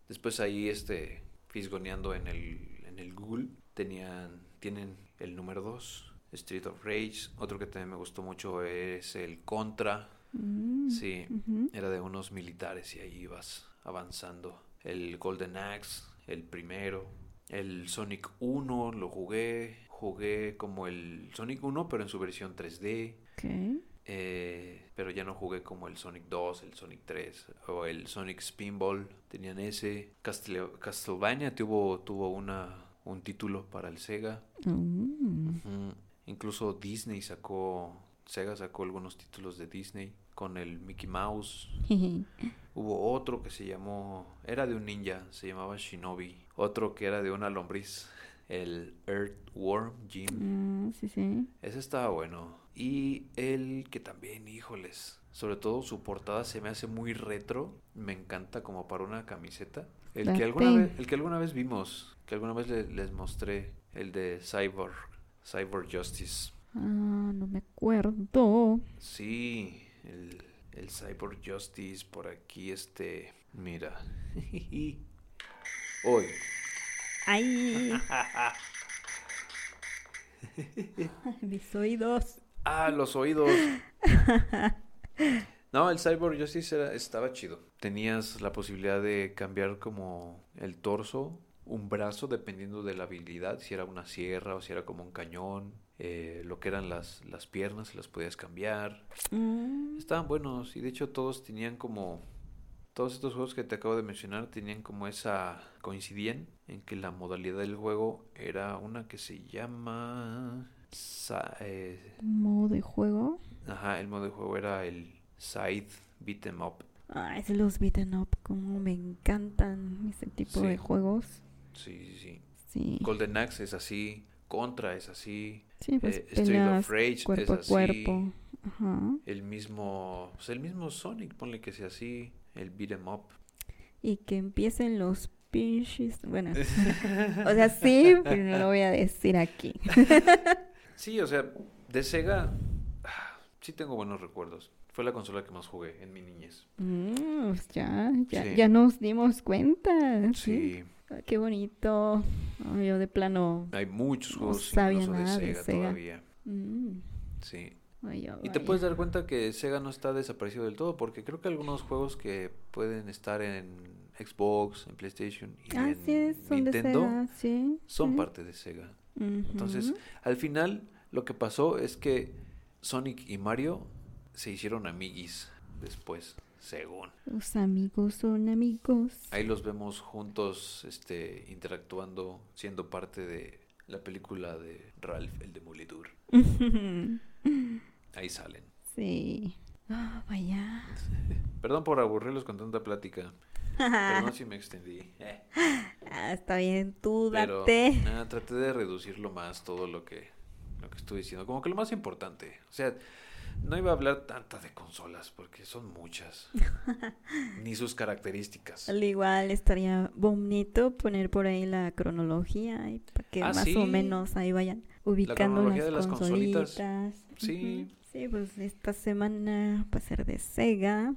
B: después ahí este fisgoneando en el en el Google tenían tienen el número 2, Street of Rage, otro que también me gustó mucho es el Contra.
A: Mm,
B: Sí, era de unos militares y ahí ibas avanzando. El Golden Axe, el primero. El Sonic 1 lo jugué. Jugué como el Sonic 1, pero en su versión 3D.
A: Ok.
B: Eh, pero ya no jugué como el Sonic 2, el Sonic 3 o el Sonic Spinball. Tenían ese. Castle- Castlevania tuvo, tuvo una, un título para el Sega.
A: Mm.
B: Incluso Disney sacó, Sega sacó algunos títulos de Disney con el Mickey Mouse. Hubo otro que se llamó, era de un ninja, se llamaba Shinobi. Otro que era de una lombriz, el Earthworm Jim.
A: Mm, sí, sí.
B: Ese estaba bueno. Y el que también, híjoles, sobre todo su portada se me hace muy retro. Me encanta como para una camiseta. El que alguna vez, el que alguna vez vimos, que alguna vez le- les mostré, el de Cyborg, Cyborg Justice.
A: Ah, no me acuerdo.
B: Sí, el, el Cyborg Justice por aquí, este, mira. Hoy.
A: ¡Ay! Mis oídos.
B: Ah, los oídos. No, el Cyborg Justice era- estaba chido. Tenías la posibilidad de cambiar como el torso, un brazo, dependiendo de la habilidad, si era una sierra o si era como un cañón. eh, lo que eran las, las piernas, las podías cambiar.
A: Mm,
B: Estaban buenos y de hecho todos tenían como... Todos estos juegos que te acabo de mencionar tenían como esa... coincidían en que la modalidad del juego era una que se llama... eh,
A: modo de juego.
B: Ajá, el modo de juego era el Scythe Beat 'em Up.
A: Ay, es los beaten up. Como me encantan ese tipo
B: Sí.
A: de juegos.
B: Sí, sí, sí.
A: Sí.
B: Golden Axe es así, Contra es así,
A: Sí, pues
B: eh, Street
A: peleas
B: of Rage
A: cuerpo
B: es así.
A: cuerpo. Ajá.
B: El mismo, pues el mismo Sonic, ponle que sea así, el Beat 'em Up.
A: Y que empiecen los pinches. Bueno, o sea, sí, pero no lo voy a decir aquí.
B: Sí, o sea, de Sega ah, sí tengo buenos recuerdos. Fue la consola que más jugué en mi niñez.
A: Mm, pues ya, ya,
B: Sí.
A: ya nos dimos cuenta.
B: Sí,
A: qué bonito. Yo de plano.
B: hay muchos
A: No
B: juegos
A: sabía
B: incluso de
A: nada de
B: Sega,
A: Sega.
B: todavía.
A: mm,
B: Sí.
A: ay,
B: Y te puedes dar cuenta que Sega no está desaparecido del todo, porque creo que algunos juegos que pueden estar en Xbox, en PlayStation y
A: Ah,
B: en
A: sí, son de
B: Nintendo
A: Sega, sí.
B: son
A: sí.
B: parte de Sega. Entonces, al final, lo que pasó es que Sonic y Mario se hicieron amiguis después, según.
A: Los amigos son amigos.
B: Ahí los vemos juntos, este, interactuando, siendo parte de la película de Ralph, el Demolidor. Ahí salen.
A: sí. Ah, vaya.
B: Perdón por aburrirlos con tanta plática. Perdón si me extendí. Eh,
A: Ah, está bien, tú
B: Pero
A: date.
B: ah, traté de reducirlo más todo lo que, lo que estuve diciendo. Como que lo más importante. O sea, no iba a hablar tanta de consolas porque son muchas. Ni sus características.
A: Al igual estaría bonito poner por ahí la cronología y para que
B: Ah,
A: más
B: sí.
A: o menos ahí vayan ubicando
B: cronología
A: las,
B: de las consolitas.
A: consolitas.
B: Sí.
A: Ujú. Sí, pues esta semana va a ser de Sega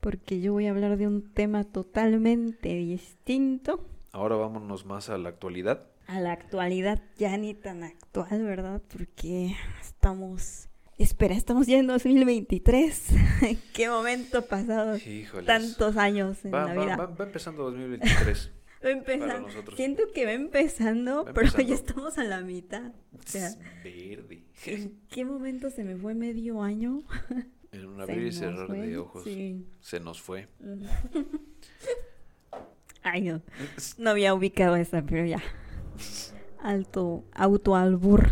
A: porque yo voy a hablar de un tema totalmente distinto
B: Ahora vámonos más a la actualidad.
A: a la actualidad, ya ni tan actual, ¿verdad? Porque estamos espera, estamos ya en 2023. ¿Qué momento pasado?
B: Híjoles.
A: Tantos años en
B: Va,
A: la
B: va-
A: vida.
B: va- va empezando 2023.
A: Va empezando. Siento que va empezando,
B: Va
A: pero ya estamos a la mitad. O sea,
B: Verde.
A: ¿en qué momento se me fue medio año?
B: En un abrir y cerrar
A: fue,
B: de ojos.
A: Sí.
B: Se nos fue.
A: Ay, no. No había ubicado esa, pero ya. Alto, autoalbur.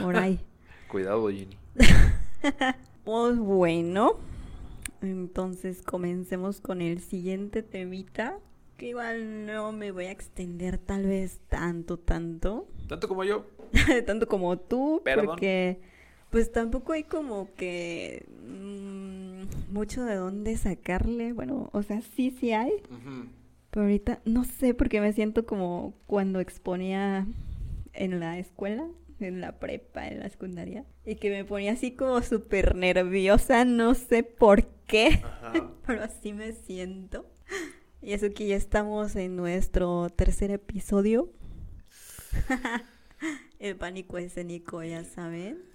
A: Por ahí.
B: Cuidado, Ginny.
A: Pues bueno, entonces comencemos con el siguiente temita. Que igual no me voy a extender tal vez tanto, tanto.
B: Tanto como yo.
A: tanto como tú.
B: Perdón.
A: Porque pues tampoco hay como que mm, mucho de dónde sacarle. Bueno, o sea, sí, sí hay. Pero ahorita no sé porque me siento como cuando exponía en la escuela, en la prepa, en la secundaria, y que me ponía así como súper nerviosa, no sé por qué,
B: Ajá.
A: pero así me siento. Y eso que ya estamos en nuestro tercer episodio. El pánico escénico, ya saben.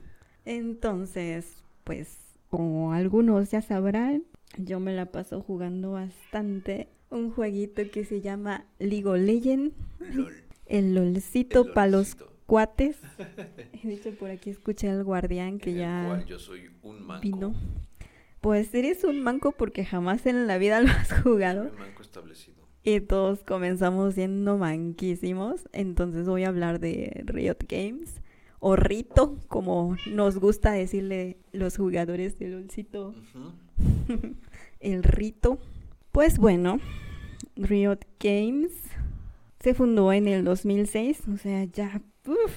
A: Entonces, pues, como algunos ya sabrán, yo me la paso jugando bastante un jueguito que se llama League of Legends,
B: LOL.
A: el lolcito para los cuates. He dicho por aquí, escuché al guardián que
B: En el
A: ya
B: cual yo soy un manco.
A: vino. Pues eres un manco porque jamás en la vida lo has jugado.
B: Soy un manco establecido.
A: Y todos comenzamos siendo manquísimos. Entonces voy a hablar de Riot Games. O Rito, como nos gusta decirle los jugadores de LOLcito.
B: Ujú.
A: El Rito. Pues bueno, Riot Games se fundó en el 2006. O sea, ya uf,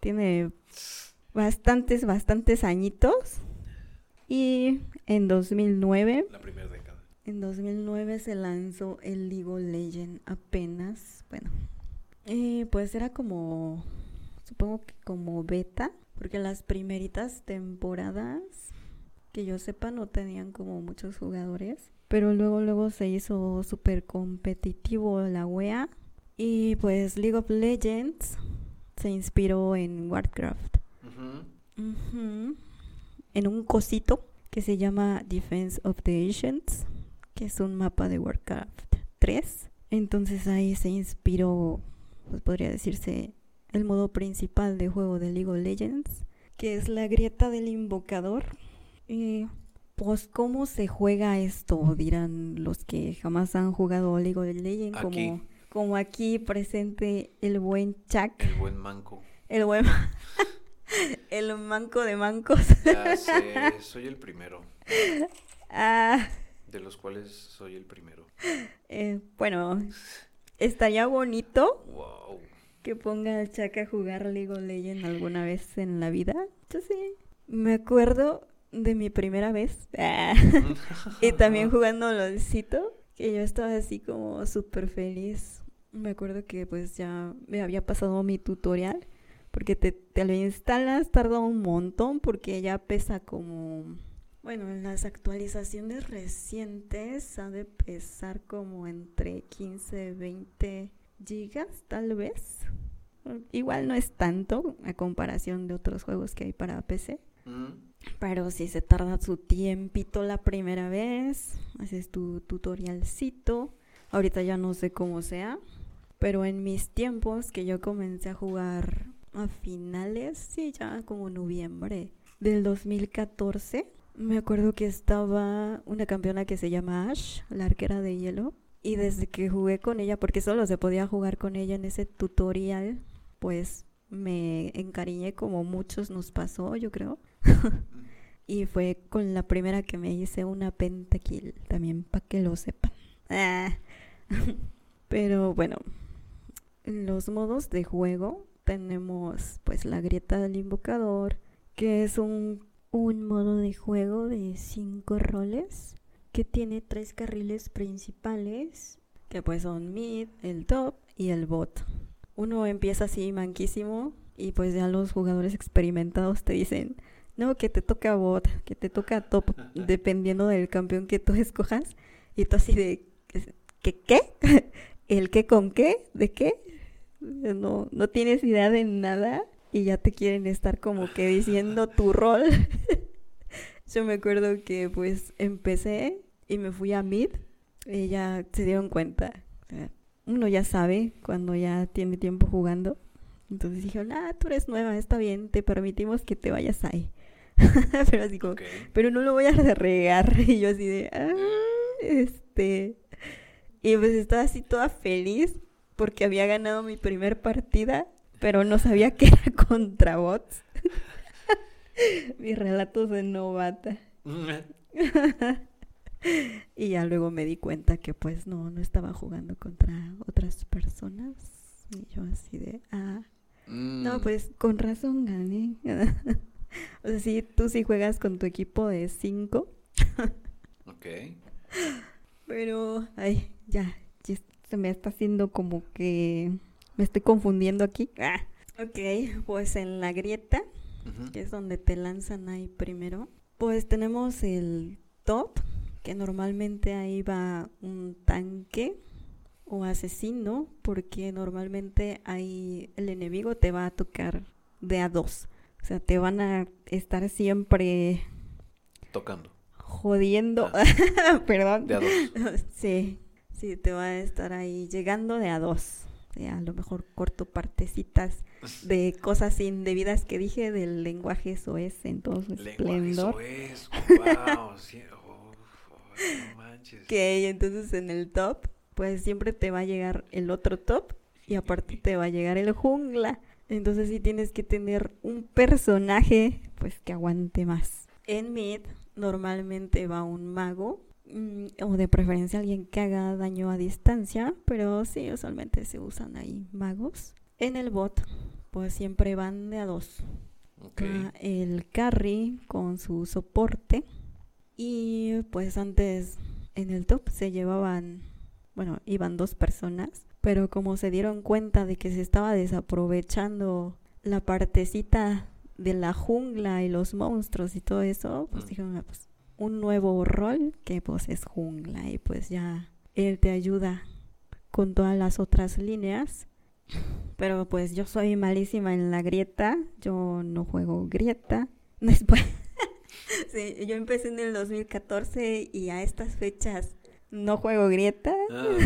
A: tiene bastantes, bastantes añitos. Y en 2009
B: La primera década.
A: en 2009 se lanzó el League of Legends apenas, bueno, eh, pues era como, supongo que como beta, porque las primeritas temporadas, que yo sepa, no tenían como muchos jugadores, pero luego, luego se hizo súper competitivo la wea, y pues League of Legends se inspiró en Warcraft. En un cosito que se llama Defense of the Ancients, que es un mapa de Warcraft 3. Entonces ahí se inspiró, pues podría decirse, el modo principal de juego de League of Legends, que es la grieta del invocador. Y pues cómo se juega esto, dirán los que jamás han jugado League of Legends,
B: Aquí.
A: como, como aquí presente el buen Chuck,
B: El buen manco.
A: el buen... El manco de mancos.
B: Ya sé, soy el primero.
A: Ah,
B: De los cuales soy el primero.
A: eh, bueno, estaría bonito
B: Wow.
A: Que ponga al Chaka a jugar League of Legends alguna vez en la vida. Yo sí. Me acuerdo de mi primera vez. Ah, y también jugando LOLcito, que yo estaba así como súper feliz. Me acuerdo que pues ya me había pasado mi tutorial, porque te, te lo instalas, tarda un montón, porque ya pesa como... Bueno, en las actualizaciones recientes ha de pesar como entre 15 y 20 gigas, tal vez. Igual no es tanto a comparación de otros juegos que hay para PC.
B: Mm.
A: Pero si se tarda su tiempito la primera vez, haces tu tutorialcito. Ahorita ya no sé cómo sea, pero en mis tiempos que yo comencé a jugar a finales, sí, ya como noviembre del 2014, me acuerdo que estaba una campeona que se llama Ash, la arquera de hielo, y desde que jugué con ella, porque solo se podía jugar con ella en ese tutorial, pues me encariñé como muchos nos pasó, yo creo. y fue con la primera que me hice una pentakill, también para que lo sepan. Ah. Pero bueno, en los modos de juego tenemos pues la grieta del invocador, que es un, un modo de juego de cinco roles que tiene tres carriles principales, que pues son mid, el top y el bot. Uno empieza así manquísimo y pues ya los jugadores experimentados te dicen, no, que te toca bot, que te toca top, dependiendo del campeón que tú escojas. Y tú así de, ¿qué qué? ¿El qué con qué? ¿De qué? No, no tienes idea de nada. y ya te quieren estar como que diciendo tu rol. Yo me acuerdo que pues empecé y me fui a mid y ya se dieron cuenta. uno ya sabe cuando ya tiene tiempo jugando. Entonces dijeron, ah, tú eres nueva, está bien, te permitimos que te vayas ahí. pero así como, pero no lo voy a regar. Y yo así de, ah, este. Y pues estaba así toda feliz porque había ganado mi primer partida, pero no sabía que era contra bots. Mis relatos de novata. y ya luego me di cuenta que pues no, no estaba jugando contra otras personas. Y yo así de, ah, no, mm. pues con razón gané. o sea, sí, tú sí juegas con tu equipo de cinco.
B: ok.
A: Pero, ay, ya, se me está haciendo como que me estoy confundiendo aquí. Ah. Ok, pues en la grieta que es donde te lanzan ahí primero. Pues tenemos el top, que normalmente ahí va un tanque o asesino, porque normalmente ahí el enemigo te va a tocar de a dos. O sea, te van a estar siempre
B: tocando.
A: Jodiendo. Ah. Perdón.
B: De a dos.
A: Sí, sí, te va a estar ahí llegando de a dos a lo mejor corto partecitas de cosas indebidas que dije del lenguaje SOS en todo su esplendor. wow, Ok, entonces en el top, pues siempre te va a llegar el otro top y aparte te va a llegar el jungla. Entonces sí tienes que tener un personaje pues que aguante más. En mid normalmente va un mago Mm, o de preferencia alguien que haga daño a distancia, pero sí, usualmente se usan ahí magos. En el bot, pues siempre van de a dos. el carry con su soporte. Y pues antes en el top se llevaban, bueno, iban dos personas, pero como se dieron cuenta de que se estaba desaprovechando la partecita de la jungla y los monstruos y todo eso, pues mm. dijeron, ah, pues un nuevo rol que pues es jungla y pues ya él te ayuda con todas las otras líneas. Pero pues yo soy malísima en la grieta, yo no juego grieta. Después, sí, yo empecé en el 2014 y a estas fechas no juego grieta. Ah,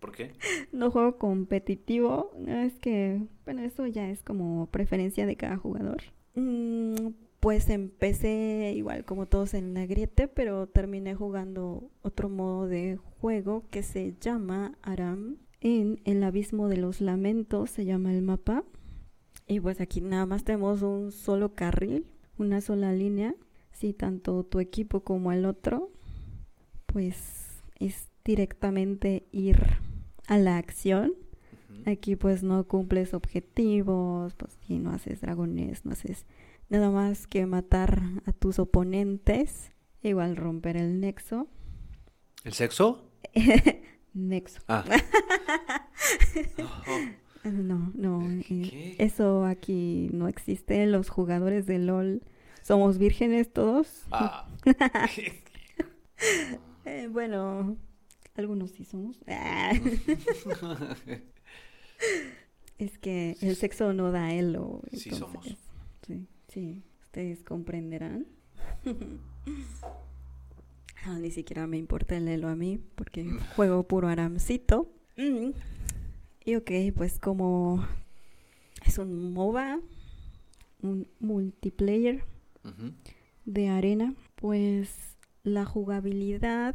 B: ¿Por qué?
A: No juego competitivo. Es que, bueno, eso ya es como preferencia de cada jugador. Mm, pues empecé igual como todos en la griete, pero terminé jugando otro modo de juego que se llama Aram. En el abismo de los lamentos se llama el mapa. Y pues aquí nada más tenemos un solo carril, una sola línea. Si tanto tu equipo como el otro, pues es directamente ir a la acción. Aquí pues no cumples objetivos, pues si no haces dragones, no haces nada más que matar a tus oponentes, igual romper el nexo.
B: ¿El sexo?
A: nexo. Ah. No, no, eh, eso aquí no existe. Los jugadores de LOL somos vírgenes todos. Ah. Eh, bueno, algunos sí somos. es que el sexo no da elo.
B: sí somos.
A: Sí. Sí, ustedes comprenderán. ni siquiera me importa el elo a mí porque juego puro aramcito. Mm. Y ok, pues como es un MOBA, un multiplayer de arena, pues la jugabilidad,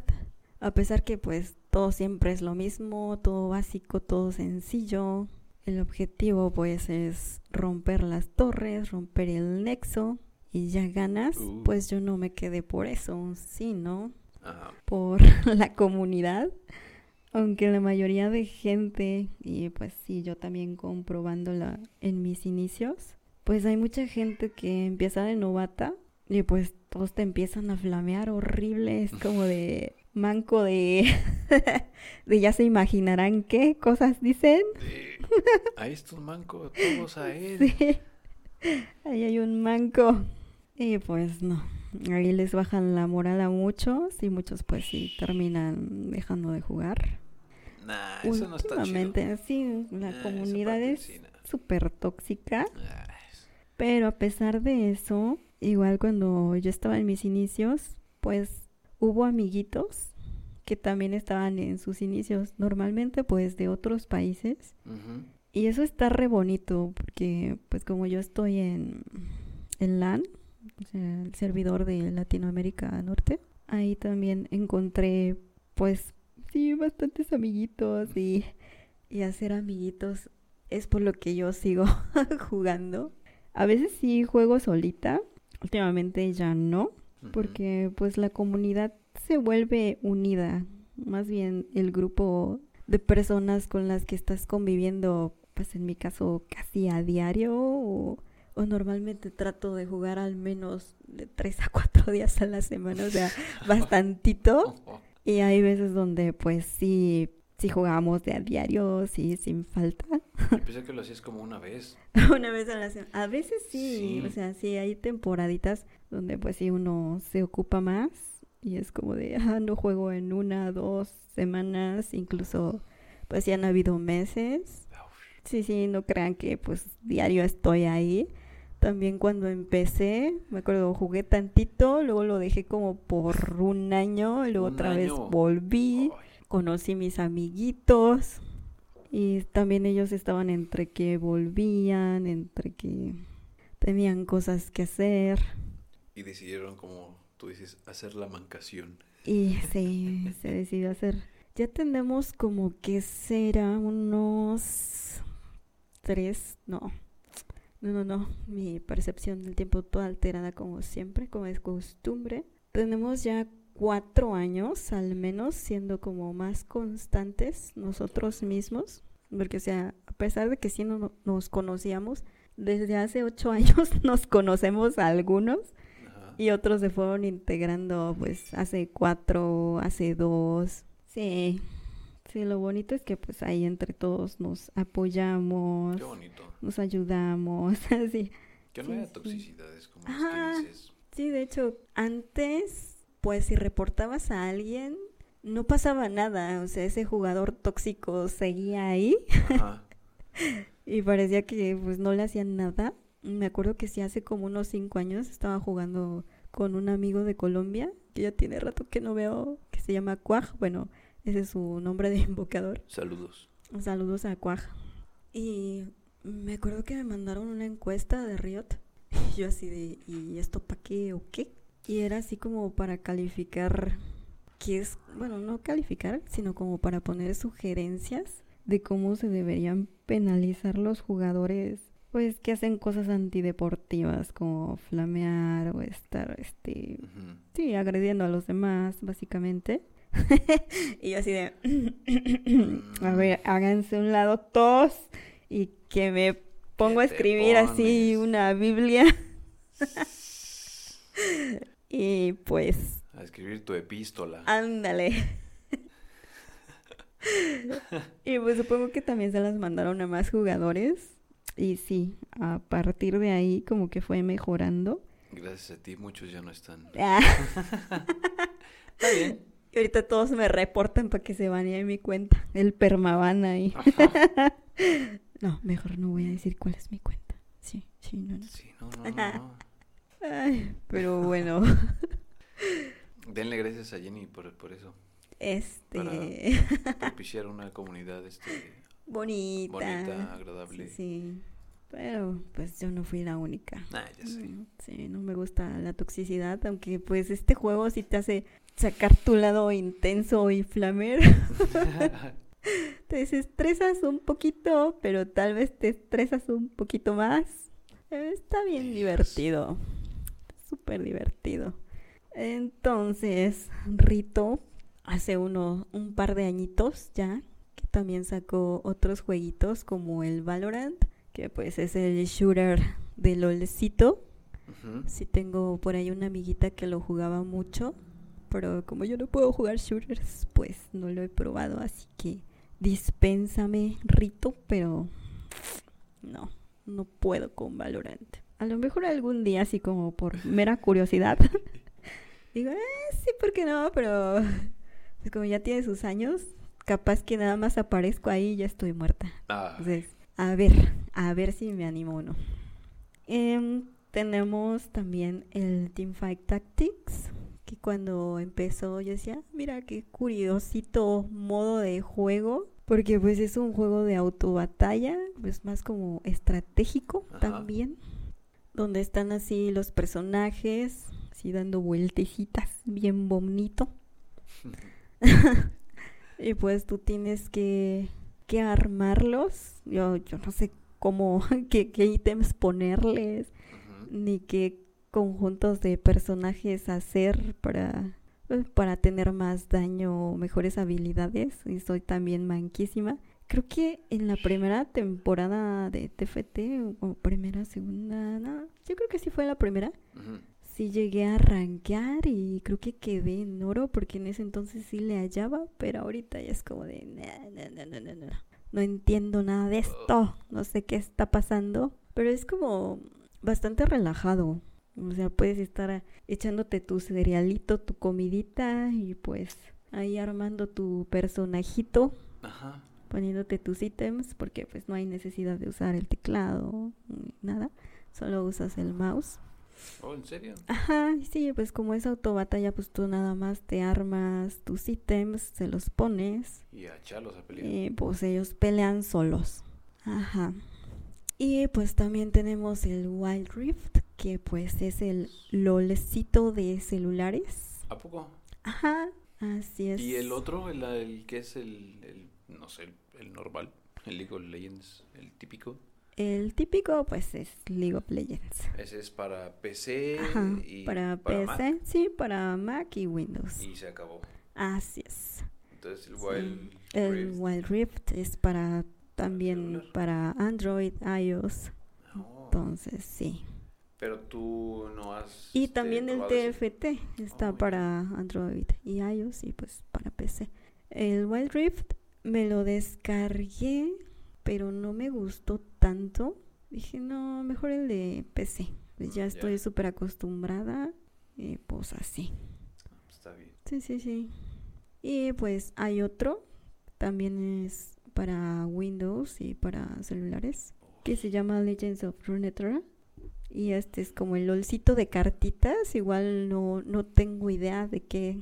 A: a pesar que pues todo siempre es lo mismo, todo básico, todo sencillo, el objetivo pues es romper las torres, romper el nexo y ya ganas, uh. pues yo no me quedé por eso, sino por la comunidad. Aunque la mayoría de gente, y pues sí, yo también comprobándola en mis inicios, pues hay mucha gente que empieza de novata y pues todos te empiezan a flamear horrible, es como de manco de, de ya se imaginarán qué cosas dicen.
B: ahí está un manco, todos a él. Sí.
A: Ahí hay un manco. Y pues no, ahí les bajan la moral a muchos y muchos pues sí terminan dejando de jugar.
B: Nah, eso no está chido.
A: sí, la comunidad es súper tóxica. Pero a pesar de eso, igual cuando yo estaba en mis inicios, pues hubo amiguitos que también estaban en sus inicios, normalmente pues de otros países. Y eso está re bonito porque pues como yo estoy en, en LAN, el servidor de Latinoamérica Norte, ahí también encontré pues sí bastantes amiguitos y, y hacer amiguitos es por lo que yo sigo jugando. A veces sí juego solita, últimamente ya no, porque pues la comunidad se vuelve unida, más bien el grupo de personas con las que estás conviviendo, pues en mi caso casi a diario o, o normalmente trato de jugar al menos de tres a cuatro días a la semana, o sea, bastantito. Y hay veces donde pues sí, sí jugamos de a diario, sí, sin falta.
B: Yo pensé que lo hacías como una vez.
A: Una vez a la semana. A veces sí,
B: Sí.
A: o sea, sí hay temporaditas donde pues sí uno se ocupa más y es como de, ah, no juego en una, dos semanas, incluso pues ya han habido meses. Sí, sí, no crean que pues diario estoy ahí. También cuando empecé, me acuerdo, jugué tantito, luego lo dejé como por un año, luego
B: Un
A: otra vez volví conocí mis amiguitos y también ellos estaban entre que volvían, entre que tenían cosas que hacer
B: Y decidieron, como tú dices, hacer la mancación.
A: y sí, se decidió hacer. Ya tenemos como que será unos tres, no, no, no, no, mi percepción del tiempo toda alterada como siempre, como es costumbre. Tenemos ya cuatro años al menos siendo como más constantes nosotros mismos, porque o sea, a pesar de que sí no, nos conocíamos, desde hace ocho años nos conocemos a algunos
B: Ajá.
A: y otros se fueron integrando pues hace cuatro, hace dos. Sí, sí, lo bonito es que pues ahí entre todos nos apoyamos,
B: Qué bonito.
A: nos ayudamos, así.
B: Que no
A: Sí,
B: haya
A: sí.
B: toxicidades como
A: Ajá.
B: las que dices.
A: Sí, de hecho, antes, pues si reportabas a alguien, no pasaba nada, o sea, ese jugador tóxico seguía ahí
B: Ajá.
A: y parecía que pues no le hacían nada. Me acuerdo que sí, hace como unos cinco años estaba jugando con un amigo de Colombia, que ya tiene rato que no veo, que se llama Cuaj, bueno, ese es su nombre de invocador.
B: Saludos.
A: Saludos a Cuaj. Y me acuerdo que me mandaron una encuesta de Riot. Y yo así de, ¿y esto para qué o qué? Y era así como para calificar, que es, bueno, no calificar, sino como para poner sugerencias de cómo se deberían penalizar los jugadores, pues que hacen cosas antideportivas como flamear o estar, este, sí, agrediendo a los demás, básicamente. y yo así de, a ver, háganse un lado todos y que me pongo a
B: ¿Qué te
A: escribir así una Biblia. y pues,
B: A escribir tu epístola.
A: ándale. y pues supongo que también se las mandaron a más jugadores. Y sí, a partir de ahí como que fue mejorando.
B: Gracias a ti, muchos ya no están.
A: Ah.
B: Está bien.
A: Y ahorita todos me reportan para que se banee mi cuenta. El permaban ahí. No, mejor no voy a decir cuál es mi cuenta. Sí, sí, no, no.
B: Sí, no, no, no, no.
A: Ay, pero bueno,
B: Denle gracias a Jenny por, por eso.
A: este.
B: Propiciar una comunidad este,
A: bonita.
B: bonita, agradable.
A: Sí, sí. Pero pues yo no fui la única.
B: Ah, ya sé.
A: Mm, Sí, no me gusta la toxicidad, aunque pues este juego sí te hace sacar tu lado intenso y flamer. te desestresas un poquito, pero tal vez te estresas un poquito más. Eh, Está bien divertido. Súper divertido. Entonces, Rito, hace uno, un par de añitos ya, que también sacó otros jueguitos como el Valorant, que pues es el shooter de LOLcito.
B: Ujú.
A: Sí tengo por ahí una amiguita que lo jugaba mucho, pero como yo no puedo jugar shooters, pues no lo he probado, así que dispénsame Rito, pero no, no puedo con Valorant. A lo mejor algún día, así como por mera curiosidad, digo, eh, sí, ¿por qué no? Pero pues como ya tiene sus años, capaz que nada más aparezco ahí y ya estoy muerta.
B: Ah,
A: Entonces, a ver, a ver si me animo o no. Em, tenemos también el Teamfight Tactics, que cuando empezó yo decía, mira qué curiosito modo de juego, porque pues es un juego de autobatalla, pues más como estratégico
B: Ajá.
A: también, donde están así los personajes, así dando vueltecitas, bien bonito. y pues tú tienes que, que armarlos. Yo, yo no sé cómo, qué, qué ítems ponerles, ni qué conjuntos de personajes hacer para, para tener más daño o mejores habilidades. Y soy también manquísima. Creo que en la primera temporada de TFT, o primera, segunda, no, yo creo que sí fue la primera.
B: Ujú.
A: Sí llegué a rankear y creo que quedé en oro porque en ese entonces sí le hallaba, pero ahorita ya es como de "Nah, nah, nah, nah, nah, nah. no entiendo nada de esto, no sé qué está pasando, pero es como bastante relajado. O sea, puedes estar echándote tu cerealito, tu comidita y pues ahí armando tu personajito,
B: Ajá.
A: poniéndote tus ítems porque pues no hay necesidad de usar el teclado nada, solo usas el mouse.
B: Oh, ¿en serio?
A: Ajá, sí, pues como es autobatalla, pues tú nada más te armas tus ítems, se los pones
B: Y a a pelear.
A: y pues ellos pelean solos. Ajá. Y pues también tenemos el Wild Rift, que pues es el LOLcito de celulares.
B: ¿A poco?
A: Ajá, así es.
B: ¿Y el otro, el, el que es el, el, no sé, el, el normal, el League of Legends, el típico?
A: El típico pues es League of Legends.
B: Ese es para PC
A: Ajá,
B: y
A: para,
B: Mac,
A: PC, sí, para Mac y Windows.
B: y se acabó.
A: Así es.
B: Entonces el
A: Sí.
B: Wild
A: El. Wild Rift es para también para Android, iOS.
B: Oh,
A: Entonces, sí.
B: Pero tú no has
A: Y
B: este,
A: también el? TFT está
B: Oh,
A: para Android y iOS y pues para PC. El Wild Rift me lo descargué, pero no me gustó tanto. Dije, no, mejor el de PC. Pues ya estoy súper acostumbrada y pues así.
B: Está bien.
A: Sí, sí, sí. Y pues hay otro, también es para Windows y para celulares, que se llama Legends of Runeterra. Y este es como el lolcito de cartitas, igual no, no tengo idea de qué,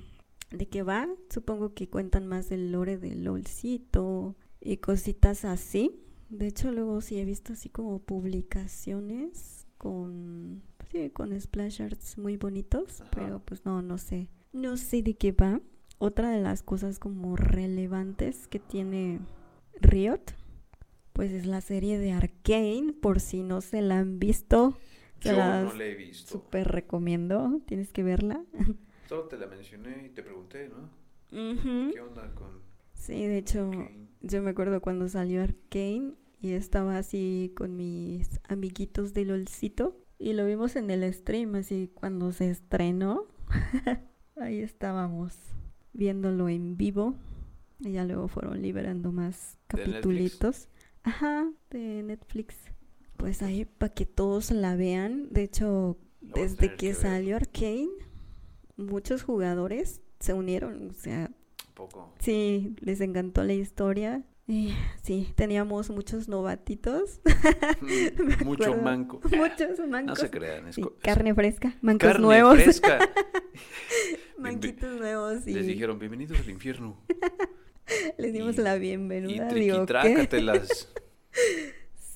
A: de qué va. Supongo que cuentan más del lore del lolcito y cositas así. De hecho, luego sí he visto así como publicaciones con, sí, con splash arts muy bonitos,
B: Ajá.
A: pero pues no, no sé. No sé de qué va. Otra de las cosas como relevantes que tiene Riot, pues es la serie de Arcane, por si no se la han visto.
B: Yo
A: las
B: no le he visto.
A: súper recomiendo, tienes que verla.
B: Solo te la mencioné y te pregunté, ¿no? ¿Qué onda con
A: Sí, de hecho, yo me acuerdo cuando salió Arcane y estaba así con mis amiguitos de LOLcito y lo vimos en el stream, así cuando se estrenó. Ahí estábamos viéndolo en vivo y ya luego fueron liberando más capitulitos. Ajá, de Netflix. Pues ahí para que todos la vean. De hecho, desde que salió Arcane, muchos jugadores se unieron. O sea,
B: Poco.
A: Sí, les encantó la historia. Y sí, teníamos muchos novatitos, Me
B: Mucho manco.
A: muchos
B: No
A: mancos.
B: se crean. Es
A: carne fresca, mancos
B: carne
A: nuevos,
B: fresca.
A: manquitos nuevos y
B: Les dijeron, bienvenidos al infierno.
A: les dimos
B: y-
A: la
B: Y
A: bienvenida. Digo, ¿qué?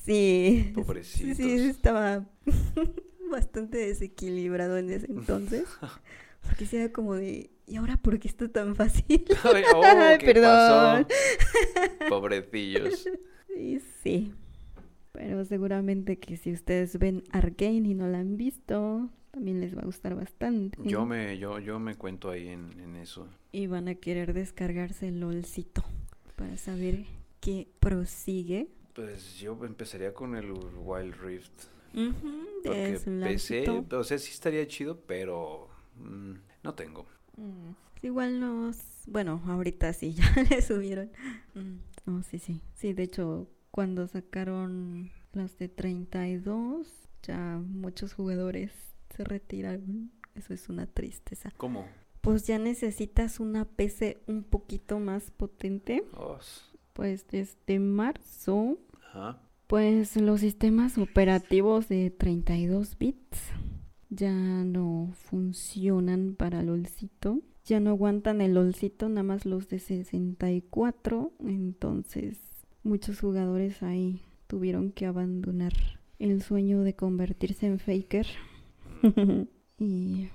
A: Sí,
B: Pobrecitos.
A: sí, estaba bastante desequilibrado en ese entonces. Porque sí era como de, ¿y ahora por qué está tan fácil?
B: Ay, oh, ¿qué
A: perdón.
B: pasó? Pobrecillos.
A: Sí, sí. Pero seguramente que si ustedes ven Arcane y no la han visto, también les va a gustar bastante.
B: Yo me, yo, yo me cuento ahí en, en eso.
A: Y van a querer descargarse el LOLcito para saber qué prosigue.
B: Pues yo empezaría con el Wild Rift. Porque PC, o sea, sí estaría chido, pero mm, no tengo.
A: Mm, Igual nos... Bueno, ahorita sí, ya le subieron. Mm, No, sí, sí. Sí, de hecho, cuando sacaron las de 32, ya muchos jugadores se retiraron. Eso es una tristeza.
B: ¿Cómo?
A: Pues ya necesitas una PC un poquito más potente.
B: Oh,
A: Pues desde marzo Pues los sistemas operativos de 32 bits ya no funcionan para LOLcito. Ya no aguantan el LOLcito, nada más los de 64. Entonces muchos jugadores ahí tuvieron que abandonar el sueño de convertirse en faker. y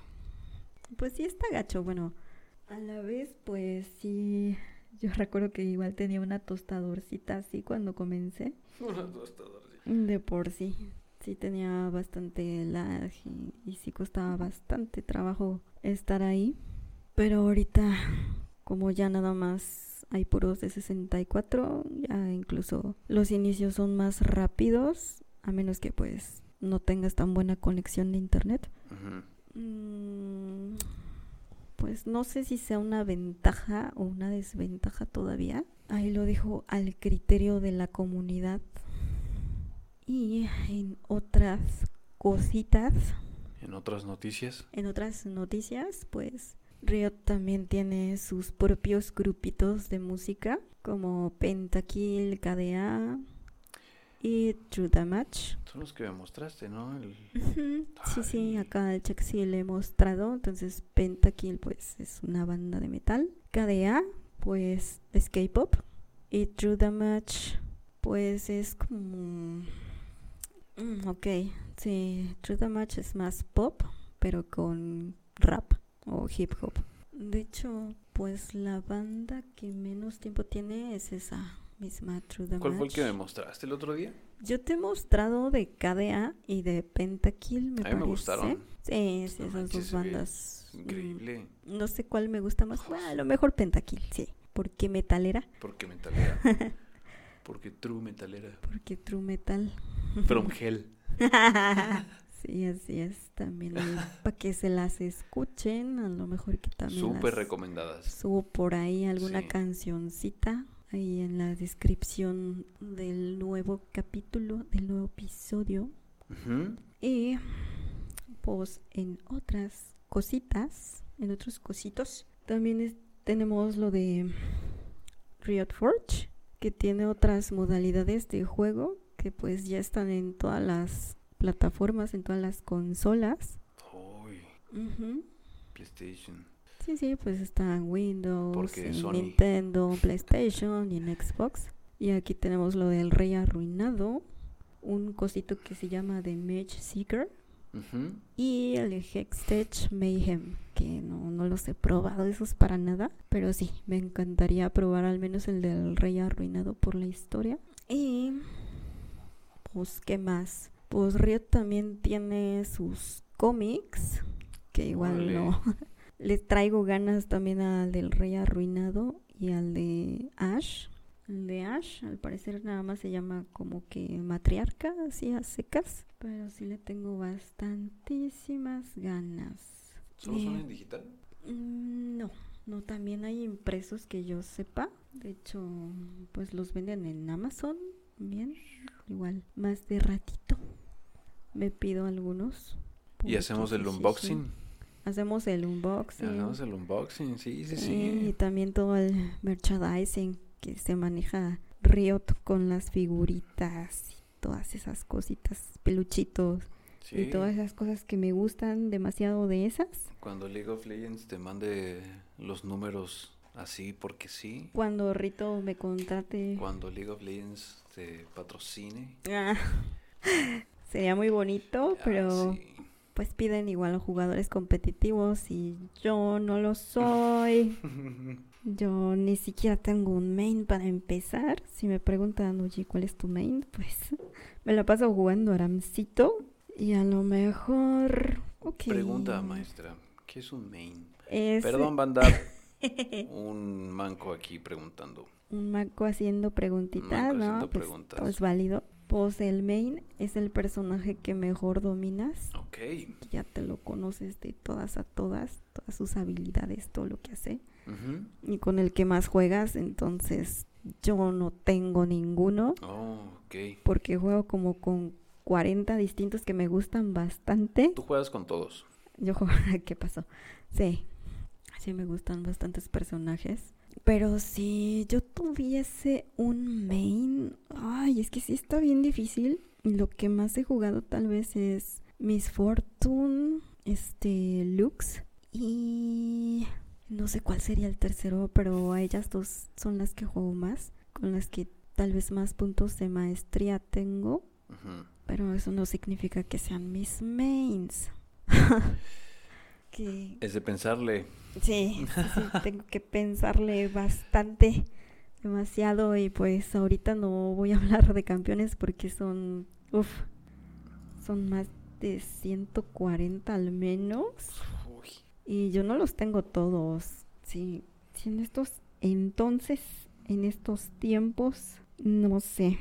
A: pues sí está gacho. Bueno, a la vez pues sí yo recuerdo que igual tenía una tostadorcita así cuando comencé.
B: Una tostadorcita.
A: De por sí. Sí tenía bastante lag y, y sí costaba bastante trabajo estar ahí. Pero ahorita, como ya nada más hay puros de 64, ya incluso los inicios son más rápidos, a menos que pues no tengas tan buena conexión de internet. Mm, pues no sé si sea una ventaja o una desventaja todavía. Ahí lo dejo al criterio de la comunidad. Y en otras cositas,
B: En otras noticias.
A: en otras noticias, pues Riot también tiene sus propios grupitos de música como Pentakill, KDA y True Match.
B: Son los que me mostraste, ¿no? El-
A: Sí, sí, acá el check sí le he mostrado. Entonces, Pentakill, pues es una banda de metal. KDA, pues es K-pop. Y True Damage, pues es como. Mm, ok, sí, True Damage es más pop, pero con rap o hip hop. De hecho, pues la banda que menos tiempo tiene es esa misma True.
B: ¿Cuál fue el que me mostraste el otro día?
A: Yo te he mostrado de KDA y de Pentakill, me
B: A mí
A: parece.
B: me gustaron.
A: Sí, sí,
B: No
A: esas
B: manches,
A: dos
B: se ve
A: bandas. mm,
B: Increíble.
A: No sé cuál me gusta más. Bueno, a lo mejor Pentakill, sí. Porque metalera,
B: Porque metalera. Porque true metalera.
A: porque true metal.
B: From hell.
A: sí, así es. También para que se las escuchen, a lo mejor que también
B: Súper
A: las
B: recomendadas.
A: subo por ahí alguna
B: Sí.
A: cancioncita ahí en la descripción del nuevo capítulo, del nuevo episodio. Y pues en otras cositas, en otros cositos, también es- tenemos lo de Riot Forge, que tiene otras modalidades de juego que pues ya están en todas las plataformas, en todas las consolas.
B: Uy. PlayStation.
A: Sí, sí, pues está Windows, en
B: Sony-
A: Nintendo, PlayStation y en Xbox. Y aquí tenemos lo del Rey Arruinado, un cosito que se llama The Mage Seeker. Y el Hextech Mayhem, que no, no los he probado esos para nada, pero sí, me encantaría probar al menos el del Rey Arruinado por la historia. Y pues, ¿qué más? Pues Riot también tiene sus cómics, que igual no. Les traigo ganas también al del Rey Arruinado y al de Ash. El de Ash, al parecer nada más se llama como que matriarca, así a secas. Pero sí le tengo bastantísimas ganas.
B: ¿Solo son
A: Eh,
B: en digital?
A: Mm, No, no, también hay impresos que yo sepa. De hecho, pues los venden en Amazon. Bien, igual, más de ratito. Me pido algunos.
B: Y hacemos el
A: sí,
B: unboxing.
A: sí. Hacemos el unboxing.
B: Hacemos el unboxing, sí, sí,
A: Sí, y también todo el merchandising que se maneja Riot con las figuritas y todas esas cositas, peluchitos
B: Sí.
A: y todas esas cosas que me gustan demasiado de esas.
B: Cuando League of Legends te mande los números así porque sí.
A: Cuando Rito me contrate,
B: Cuando League of Legends te patrocine.
A: ah, sería muy bonito,
B: ah,
A: pero
B: sí.
A: Pues piden igual a jugadores competitivos y yo no lo soy. Yo ni siquiera tengo un main para empezar. Si me preguntan, oye, ¿cuál es tu main? Pues me la paso jugando Aramcito y a lo mejor... ok.
B: Pregunta, maestra. ¿Qué es un main?
A: Es
B: Perdón, banda. un manco aquí preguntando.
A: un maco haciendo preguntitas,
B: Manco
A: ¿no?
B: haciendo
A: Pues,
B: preguntas.
A: todo es válido. Pues el main es el personaje que mejor dominas.
B: Ok.
A: Ya te lo conoces de todas a todas, todas sus habilidades, todo lo que hace. Y con el que más juegas, entonces yo no tengo ninguno.
B: Oh, ok.
A: porque juego como con 40 distintos que me gustan bastante.
B: Tú juegas con todos.
A: Yo juego, ¿qué pasó? Sí, sí me gustan bastantes personajes. Pero si yo tuviese un main, ay, es que sí está bien difícil. Lo que más he jugado tal vez es Miss Fortune, este, Lux y no sé cuál sería el tercero, pero a ellas dos son las que juego más, con las que tal vez más puntos de maestría tengo.
B: Ujú.
A: Pero eso no significa que sean mis mains. que
B: Es de pensarle.
A: sí, sí, sí, tengo que pensarle bastante, demasiado. Y pues ahorita no voy a hablar de campeones porque son, uff, son más de 140 al menos.
B: Uy.
A: Y yo no los tengo todos. Sí, sí, en estos entonces, en estos tiempos, no sé.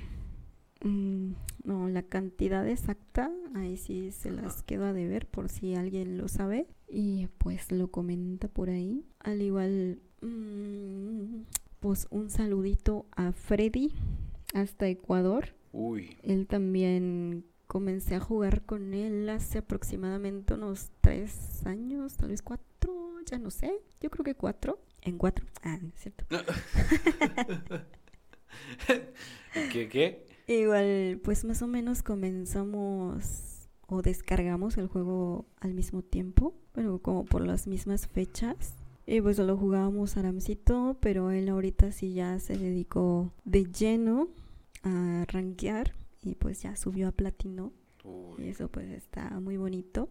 A: Mm, no, la cantidad exacta, ahí sí se las quedo a deber por si alguien lo sabe. Y pues lo comenta por ahí. Al igual, mm, pues un saludito a Freddy hasta Ecuador.
B: Uy.
A: Él también comencé a jugar con él hace aproximadamente unos tres años, tal vez cuatro, ya no sé. Yo creo que cuatro. En cuatro. Ah, es cierto.
B: ¿Qué, qué?
A: Igual, pues más o menos comenzamos o descargamos el juego al mismo tiempo. Bueno, como por las mismas fechas. Y pues solo jugábamos Aramcito, pero él ahorita sí ya se dedicó de lleno a rankear y pues ya subió a platino. Y eso pues está muy bonito.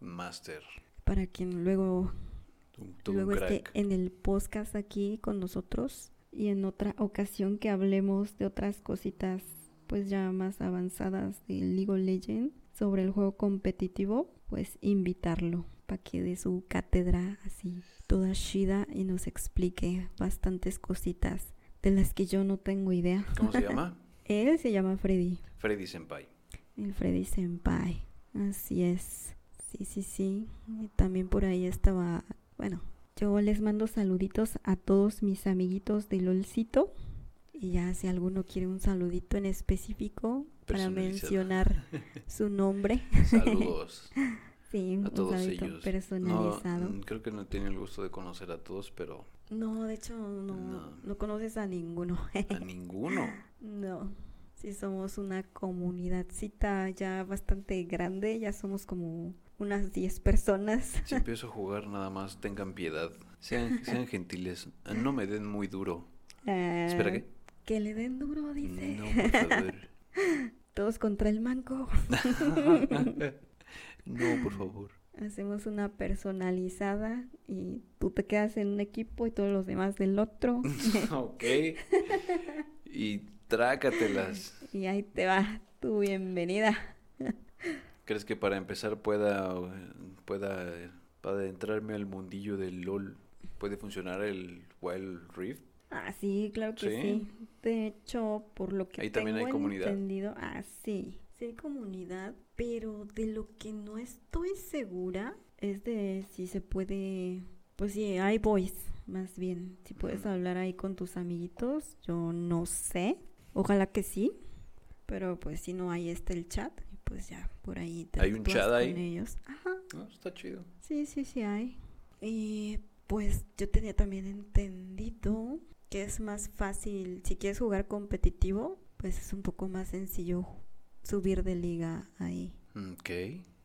B: Master.
A: Para quien luego, luego esté en el podcast aquí con nosotros y en otra ocasión que hablemos de otras cositas pues ya más avanzadas de League of Legends sobre el juego competitivo, pues invitarlo para que dé su cátedra así toda shida y nos explique bastantes cositas de las que yo no tengo idea.
B: ¿Cómo se llama?
A: Él se llama Freddy.
B: Freddy Senpai.
A: El Freddy Senpai. Así es. Sí, sí, sí. Y también por ahí estaba. Bueno, yo les mando saluditos a todos mis amiguitos de LOLcito. Y ya si alguno quiere un saludito en específico para mencionar su nombre.
B: Saludos
A: Sí,
B: a
A: un
B: todos ellos.
A: personalizado.
B: No,
A: No,
B: mm, creo que no tiene el gusto de conocer a todos, pero
A: de hecho no,
B: No.
A: no conoces a ninguno.
B: a ninguno.
A: No, sí somos una comunidadcita ya bastante grande, ya somos como unas 10 personas.
B: Si empiezo a jugar, nada más tengan piedad. Sean, sean gentiles. No me den muy duro. Espera,
A: Ah,
B: ¿qué?
A: Que le den duro, dice.
B: No, por favor.
A: Todos contra el manco.
B: No, por favor.
A: Hacemos una personalizada y tú te quedas en un equipo y todos los demás del otro.
B: ok. Y trácatelas.
A: y ahí te va tu bienvenida.
B: ¿Crees que para empezar pueda, pueda, para entrarme al mundillo del LOL, puede funcionar el Wild Rift?
A: Ah, sí, claro que
B: Sí.
A: sí. De hecho, por lo que
B: Ahí también hay
A: tengo
B: comunidad.
A: entendido, ah, sí, sí hay comunidad, pero de lo que no estoy segura es de si se puede, pues sí, hay voice, más bien, si puedes hablar ahí con tus amiguitos, yo no sé, ojalá que sí, pero pues si no, ahí está el chat, pues ya, por ahí te
B: ¿Hay un chat ahí?
A: con ellos. Ajá.
B: No, está chido.
A: Sí, sí, sí hay. Y pues yo tenía también entendido que es más fácil, si quieres jugar competitivo, pues es un poco más sencillo subir de liga ahí.
B: Ok.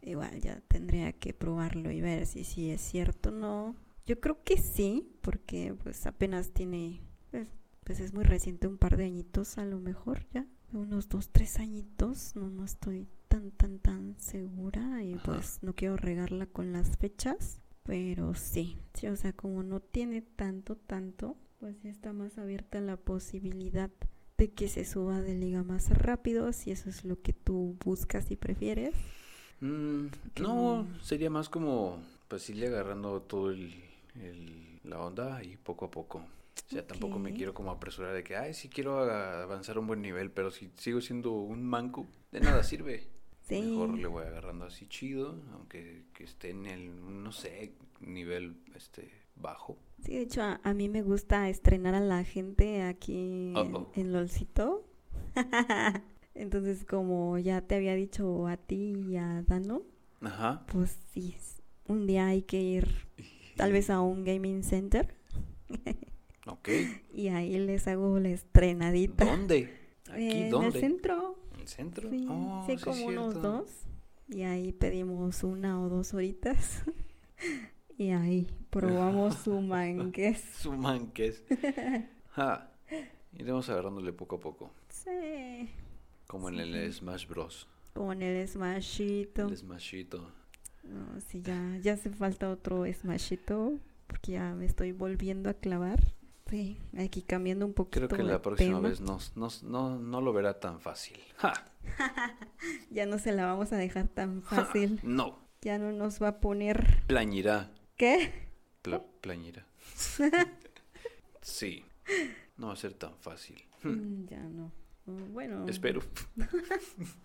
A: Igual ya tendría que probarlo y ver si sí es cierto o no. Yo creo que sí, porque pues apenas tiene, pues, pues es muy reciente, un par de añitos a lo mejor ya, unos dos, tres añitos, no, no estoy tan, tan, tan segura y
B: Ajá.
A: pues no quiero regarla con las fechas, pero sí, sí, o sea, como no tiene tanto, tanto, pues ya está más abierta la posibilidad de que se suba de liga más rápido, si eso es lo que tú buscas y prefieres.
B: Mm, no, sería más como, pues irle agarrando todo el, el- la onda y poco a poco. O sea, tampoco me quiero como apresurar de que, ay, sí quiero avanzar a un buen nivel, pero si sigo siendo un manco, de nada sirve.
A: Sí.
B: Mejor le voy agarrando así chido, aunque que esté en el, no sé, nivel este bajo.
A: Sí, de hecho, a, a mí me gusta estrenar a la gente aquí en, en LOLcito. Entonces, como ya te había dicho a ti y a Dano,
B: Ajá.
A: pues sí, un día hay que ir tal vez a un gaming center
B: Ok.
A: y ahí les hago la estrenadita.
B: ¿Dónde? ¿Aquí
A: en
B: dónde?
A: el centro.
B: ¿En el centro?
A: Sí,
B: Oh,
A: sí,
B: sí,
A: como unos dos. Y ahí pedimos una o dos horitas. y ahí probamos su mangués.
B: Su manques. Ja. Iremos agarrándole poco a poco.
A: Sí.
B: Como en el Smash Bros.
A: Con el smashito.
B: El Smashito.
A: No, sí, ya, ya hace falta otro smashito. Porque ya me estoy volviendo a clavar. Sí, aquí cambiando un poquito
B: Creo que la próxima
A: tema.
B: vez no, no, no, no lo verá tan fácil. ¡Ja!
A: Ya no se la vamos a dejar tan fácil.
B: No.
A: Ya no nos va a poner...
B: Plañirá.
A: ¿Qué?
B: Pla- plañirá. sí. No va a ser tan fácil.
A: Mm, Ya no. Mm, Bueno.
B: Espero.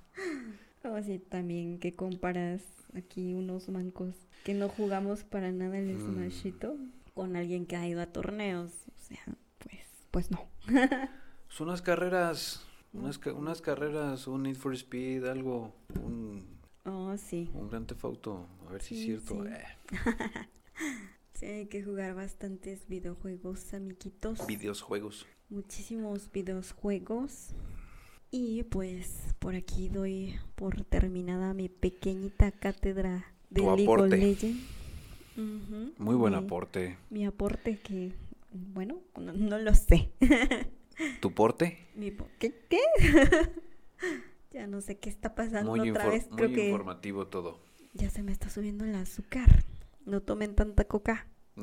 A: O así también que comparas aquí unos mancos que no jugamos para nada el
B: Mm.
A: Smashito con alguien que ha ido a torneos. O sea, pues, pues no.
B: Son unas carreras. Unas, ca- unas carreras, un Need for Speed, algo. Un,
A: Oh, sí.
B: un Grand Theft Auto. A ver si
A: Sí,
B: es cierto.
A: sí.
B: Eh,
A: Sí, hay que jugar bastantes videojuegos, amiguitos.
B: videojuegos.
A: Muchísimos videojuegos. Y pues por aquí doy por terminada mi pequeñita cátedra de
B: Tu
A: League of. Legends.
B: Muy buen
A: mi-
B: aporte.
A: Mi aporte que, bueno, no, no lo sé.
B: ¿Tu porte?
A: Mi po- ¿Qué? ¿Qué? ya no sé qué está pasando
B: Muy,
A: otra vez.
B: muy
A: que
B: informativo todo.
A: ya se me está subiendo el azúcar. No tomen tanta coca.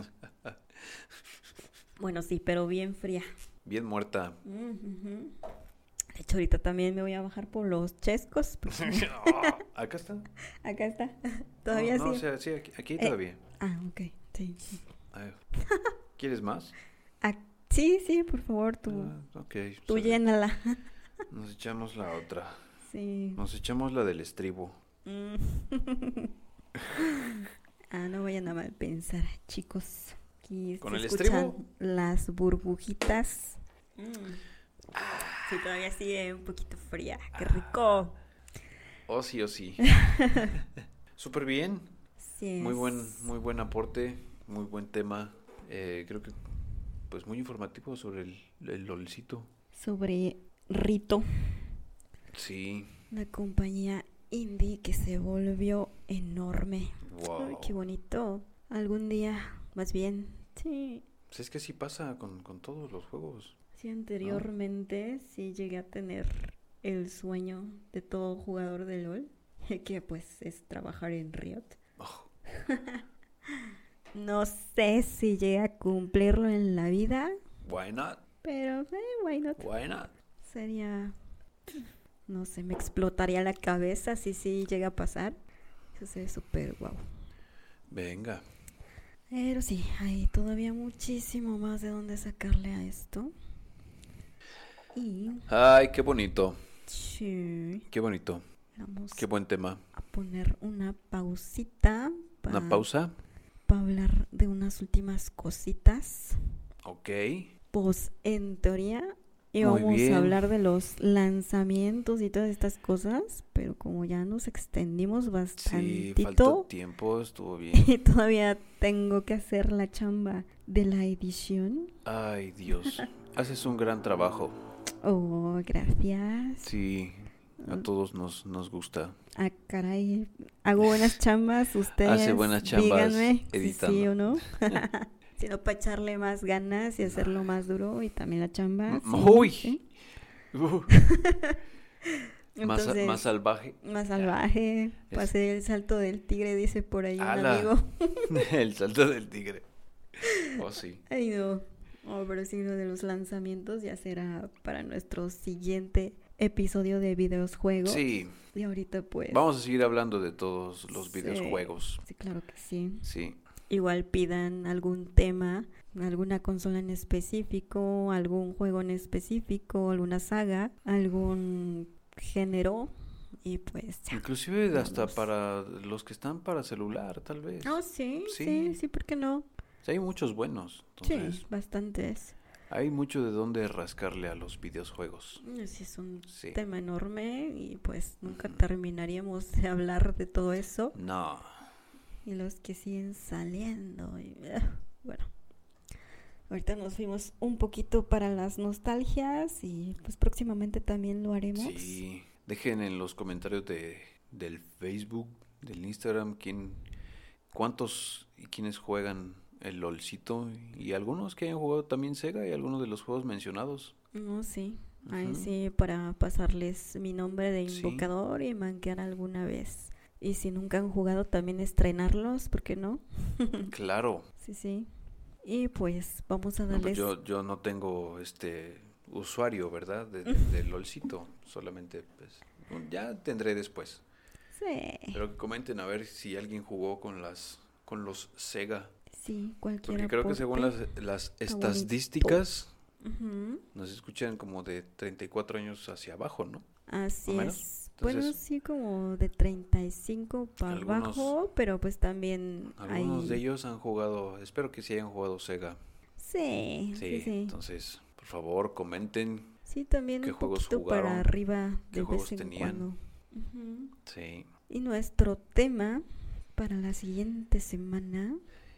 A: bueno, sí, pero bien fría.
B: Bien muerta.
A: De hecho, ahorita también me voy a bajar por los chescos. porque
B: Acá está.
A: acá está. Todavía
B: no, no,
A: sí.
B: o sea, sí, aquí, aquí
A: Eh,
B: todavía.
A: Ah, ok. Sí.
B: ¿Quieres más?
A: Ah, sí, sí, por favor, tú,
B: Ah, ok.
A: tú
B: sale.
A: llénala.
B: Nos echamos la otra.
A: sí.
B: Nos echamos la del estribo.
A: Mm. Ah, no vayan a mal pensar, chicos. Aquí
B: ¿Con
A: se
B: el
A: escuchan
B: estribo?
A: las burbujitas. Sí, todavía sigue un poquito fría. ¡Qué rico!
B: Oh, sí, oh, sí. Súper bien.
A: Sí
B: Muy buen, muy buen aporte. Muy buen tema. Eh, creo que, pues, muy informativo sobre el, el LOLcito.
A: Sobre Rito,
B: Sí.
A: la compañía indie que se volvió enorme.
B: Wow.
A: Ay, qué bonito. Algún día, más bien, sí,
B: Pues es que sí pasa con, con todos los juegos.
A: Sí, anteriormente sí llegué a tener el sueño de todo jugador de LOL, que pues es trabajar en Riot.
B: Oh,
A: No sé si llegué a cumplirlo en la vida,
B: why not?
A: pero eh, why not?
B: Why not?
A: Sería, no sé, me explotaría la cabeza si sí llega a pasar. Eso sería súper guau.
B: Venga.
A: Pero sí, hay todavía muchísimo más de dónde sacarle a esto. Y
B: Ay, qué bonito.
A: sí,
B: Qué bonito.
A: vamos
B: Qué buen tema.
A: a poner una pausita
B: Una
A: para
B: pausa.
A: hablar de unas últimas cositas.
B: Ok.
A: Pues en teoría
B: Muy
A: íbamos
B: bien.
A: a hablar de los lanzamientos y todas estas cosas, pero como ya nos extendimos
B: Sí,
A: bastantito
B: faltó tiempo, estuvo bien.
A: y todavía tengo que hacer la chamba de la edición.
B: Ay, Dios. Haces un gran trabajo.
A: Oh, gracias.
B: Sí, a todos nos, nos gusta.
A: Ah, caray, hago buenas chambas, ustedes
B: buenas chambas
A: díganme si
B: editando.
A: sí o no. Sino para echarle más ganas y hacerlo más duro y también la chamba. Sí,
B: uy.
A: sí.
B: Uh, más,
A: Entonces,
B: más salvaje.
A: más salvaje,
B: Es-
A: pasé el salto del tigre, dice por ahí un
B: ¡Hala!
A: amigo.
B: El salto del tigre. Oh, sí.
A: Ay, no. Oh, pero sí, lo de los lanzamientos ya será para nuestro siguiente episodio de videojuegos.
B: Sí,
A: Y ahorita pues...
B: vamos a seguir hablando de todos los
A: Sí.
B: videojuegos.
A: Sí, claro que sí.
B: Sí.
A: Igual pidan algún tema, alguna consola en específico, algún juego en específico, alguna saga, algún género y pues ya.
B: Inclusive hasta para los que están para celular, tal vez.
A: Oh, sí,
B: Sí.
A: sí, sí, ¿por qué no?
B: Sea, hay muchos buenos. Entonces,
A: Sí, bastantes.
B: hay mucho de dónde rascarle a los videojuegos.
A: Sí, es un
B: Sí.
A: tema enorme y pues nunca terminaríamos de hablar de todo eso.
B: No.
A: Y los que siguen saliendo. y, ah, bueno, ahorita nos fuimos un poquito para las nostalgias y pues próximamente también lo haremos.
B: Sí, dejen en los comentarios de, del Facebook, del Instagram, quién, cuántos y quiénes juegan el LOLcito y algunos que hayan jugado también Sega y algunos de los juegos mencionados.
A: No, sí. Ahí sí, para pasarles mi nombre de
B: Sí.
A: invocador y manquear alguna vez. Y si nunca han jugado, también estrenarlos, ¿por qué no?
B: Claro.
A: Sí, sí. Y pues vamos a
B: No, pues
A: darles...
B: yo, yo no tengo este usuario, ¿verdad? De, de- LOLcito. Solamente, pues, ya tendré después.
A: Sí,
B: Pero que comenten a ver si alguien jugó con las con los Sega.
A: sí, cualquiera.
B: Porque creo que según las, las estadísticas nos escuchan como de 34 años hacia abajo, ¿no?
A: Así
B: o menos.
A: es. bueno,
B: Entonces-
A: sí, como de 35 para
B: Algunos-
A: abajo, pero pues también
B: Algunos
A: hay...
B: de ellos han jugado, espero que sí hayan jugado Sega.
A: Sí,
B: Sí,
A: sí, sí.
B: entonces, por favor, comenten.
A: Sí, también
B: ¿Qué
A: un
B: juegos
A: poquito para
B: jugaron?
A: arriba
B: ¿Qué
A: de
B: juegos
A: vez en
B: tenían?
A: cuando. Ujú.
B: Sí.
A: Y nuestro tema para la siguiente semana,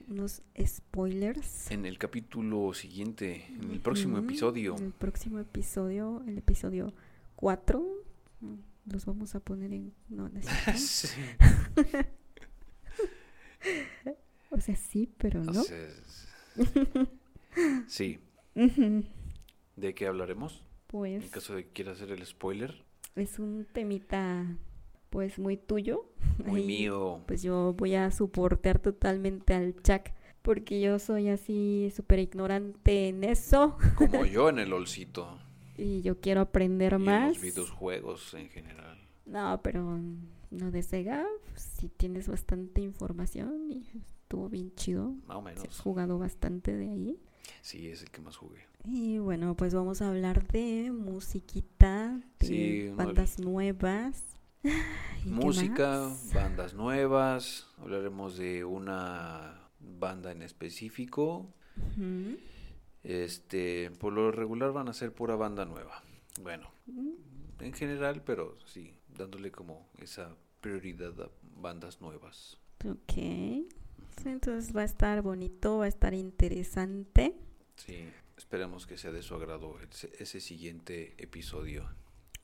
A: unos spoilers.
B: En el capítulo siguiente, en el próximo
A: Ujú,
B: episodio.
A: El próximo episodio, el episodio 4. Los vamos a poner en... No, no.
B: Sí.
A: O sea, sí, pero no.
B: Sí. ¿De qué hablaremos? En
A: Pues
B: caso de que quiera hacer el spoiler.
A: es un temita pues muy tuyo.
B: Muy
A: Ahí,
B: mío.
A: Pues yo voy a soportar totalmente al Jack porque yo soy así súper ignorante en eso
B: Como yo en el olcito.
A: Y yo quiero aprender
B: Y
A: más.
B: los videojuegos en general.
A: No, pero no de Sega, si tienes bastante información y estuvo bien chido.
B: Más o
A: Si has
B: menos.
A: jugado bastante de ahí.
B: Sí, es el que más jugué.
A: Y bueno, pues vamos a hablar de musiquita, de
B: Sí,
A: bandas nuevas. ¿Y qué
B: Música, bandas nuevas. Hablaremos de una banda en específico.
A: Ujú.
B: Este, por lo regular van a ser pura banda nueva. Bueno,
A: Mm,
B: en general, pero sí, dándole como esa prioridad a bandas nuevas.
A: Ok. Entonces va a estar bonito, va a estar interesante.
B: Sí, esperemos que sea de su agrado ese, ese siguiente episodio.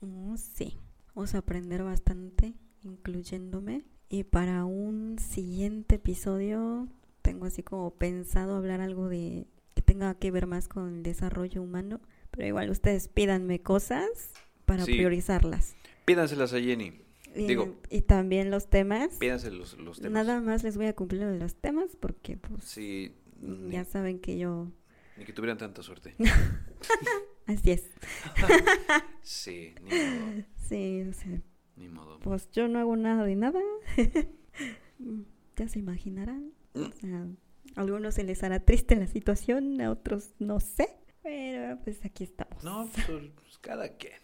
A: Oh, sí, vamos a aprender bastante, incluyéndome. Y para un siguiente episodio, tengo así como pensado hablar algo de tenga que ver más con el desarrollo humano. Pero igual ustedes pídanme cosas para
B: Sí.
A: priorizarlas.
B: Pídanselas a Jenny.
A: Y,
B: Digo-
A: y también los temas.
B: Pídanse los, los temas.
A: Nada más les voy a cumplir los temas porque pues
B: Sí, ni,
A: ya saben que yo...
B: ni que tuvieran tanta suerte.
A: Así es.
B: Sí, ni modo.
A: Sí, o sea,
B: Ni modo.
A: pues yo no hago nada de nada. ya se imaginarán.
B: Mm.
A: O sea, a algunos se les hará triste la situación, a otros no sé. Pero pues aquí estamos.
B: No, pues, pues, cada quien.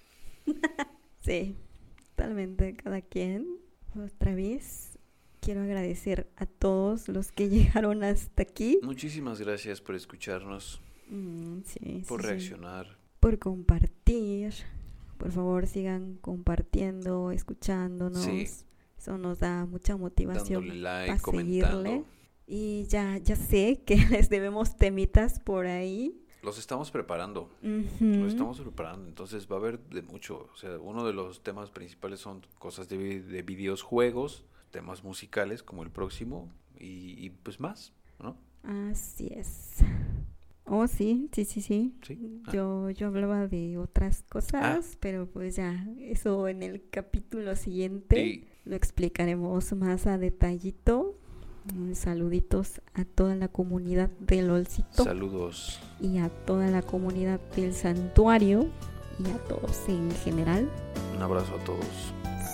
A: Sí, totalmente, cada quien. Otra vez, quiero agradecer a todos los que llegaron hasta aquí.
B: Muchísimas gracias por escucharnos,
A: Mm, sí,
B: por
A: sí, sí.
B: reaccionar.
A: por compartir. Por favor, sigan compartiendo, escuchándonos.
B: Sí.
A: Eso nos da mucha motivación
B: dándole like,
A: para seguirle. Y ya, ya sé que les debemos temitas por ahí.
B: Los estamos preparando.
A: Ujú.
B: Lo estamos preparando, entonces va a haber de mucho. O sea, uno de los temas principales son cosas de, de videojuegos, temas musicales como el próximo y, y, pues más, ¿no?
A: Así es. Oh, sí, sí, sí, sí.
B: Sí. Ah.
A: Yo, yo hablaba de otras cosas, pero pues ya, eso en el capítulo siguiente lo explicaremos más a detallito. Saluditos a toda la comunidad del Olcito
B: saludos.
A: y a toda la comunidad del santuario y a todos en general.
B: Un abrazo a todos.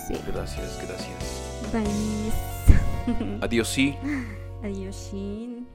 A: Sí.
B: Gracias, gracias.
A: Bye.
B: Adiós, sí.
A: Adiós, Shin.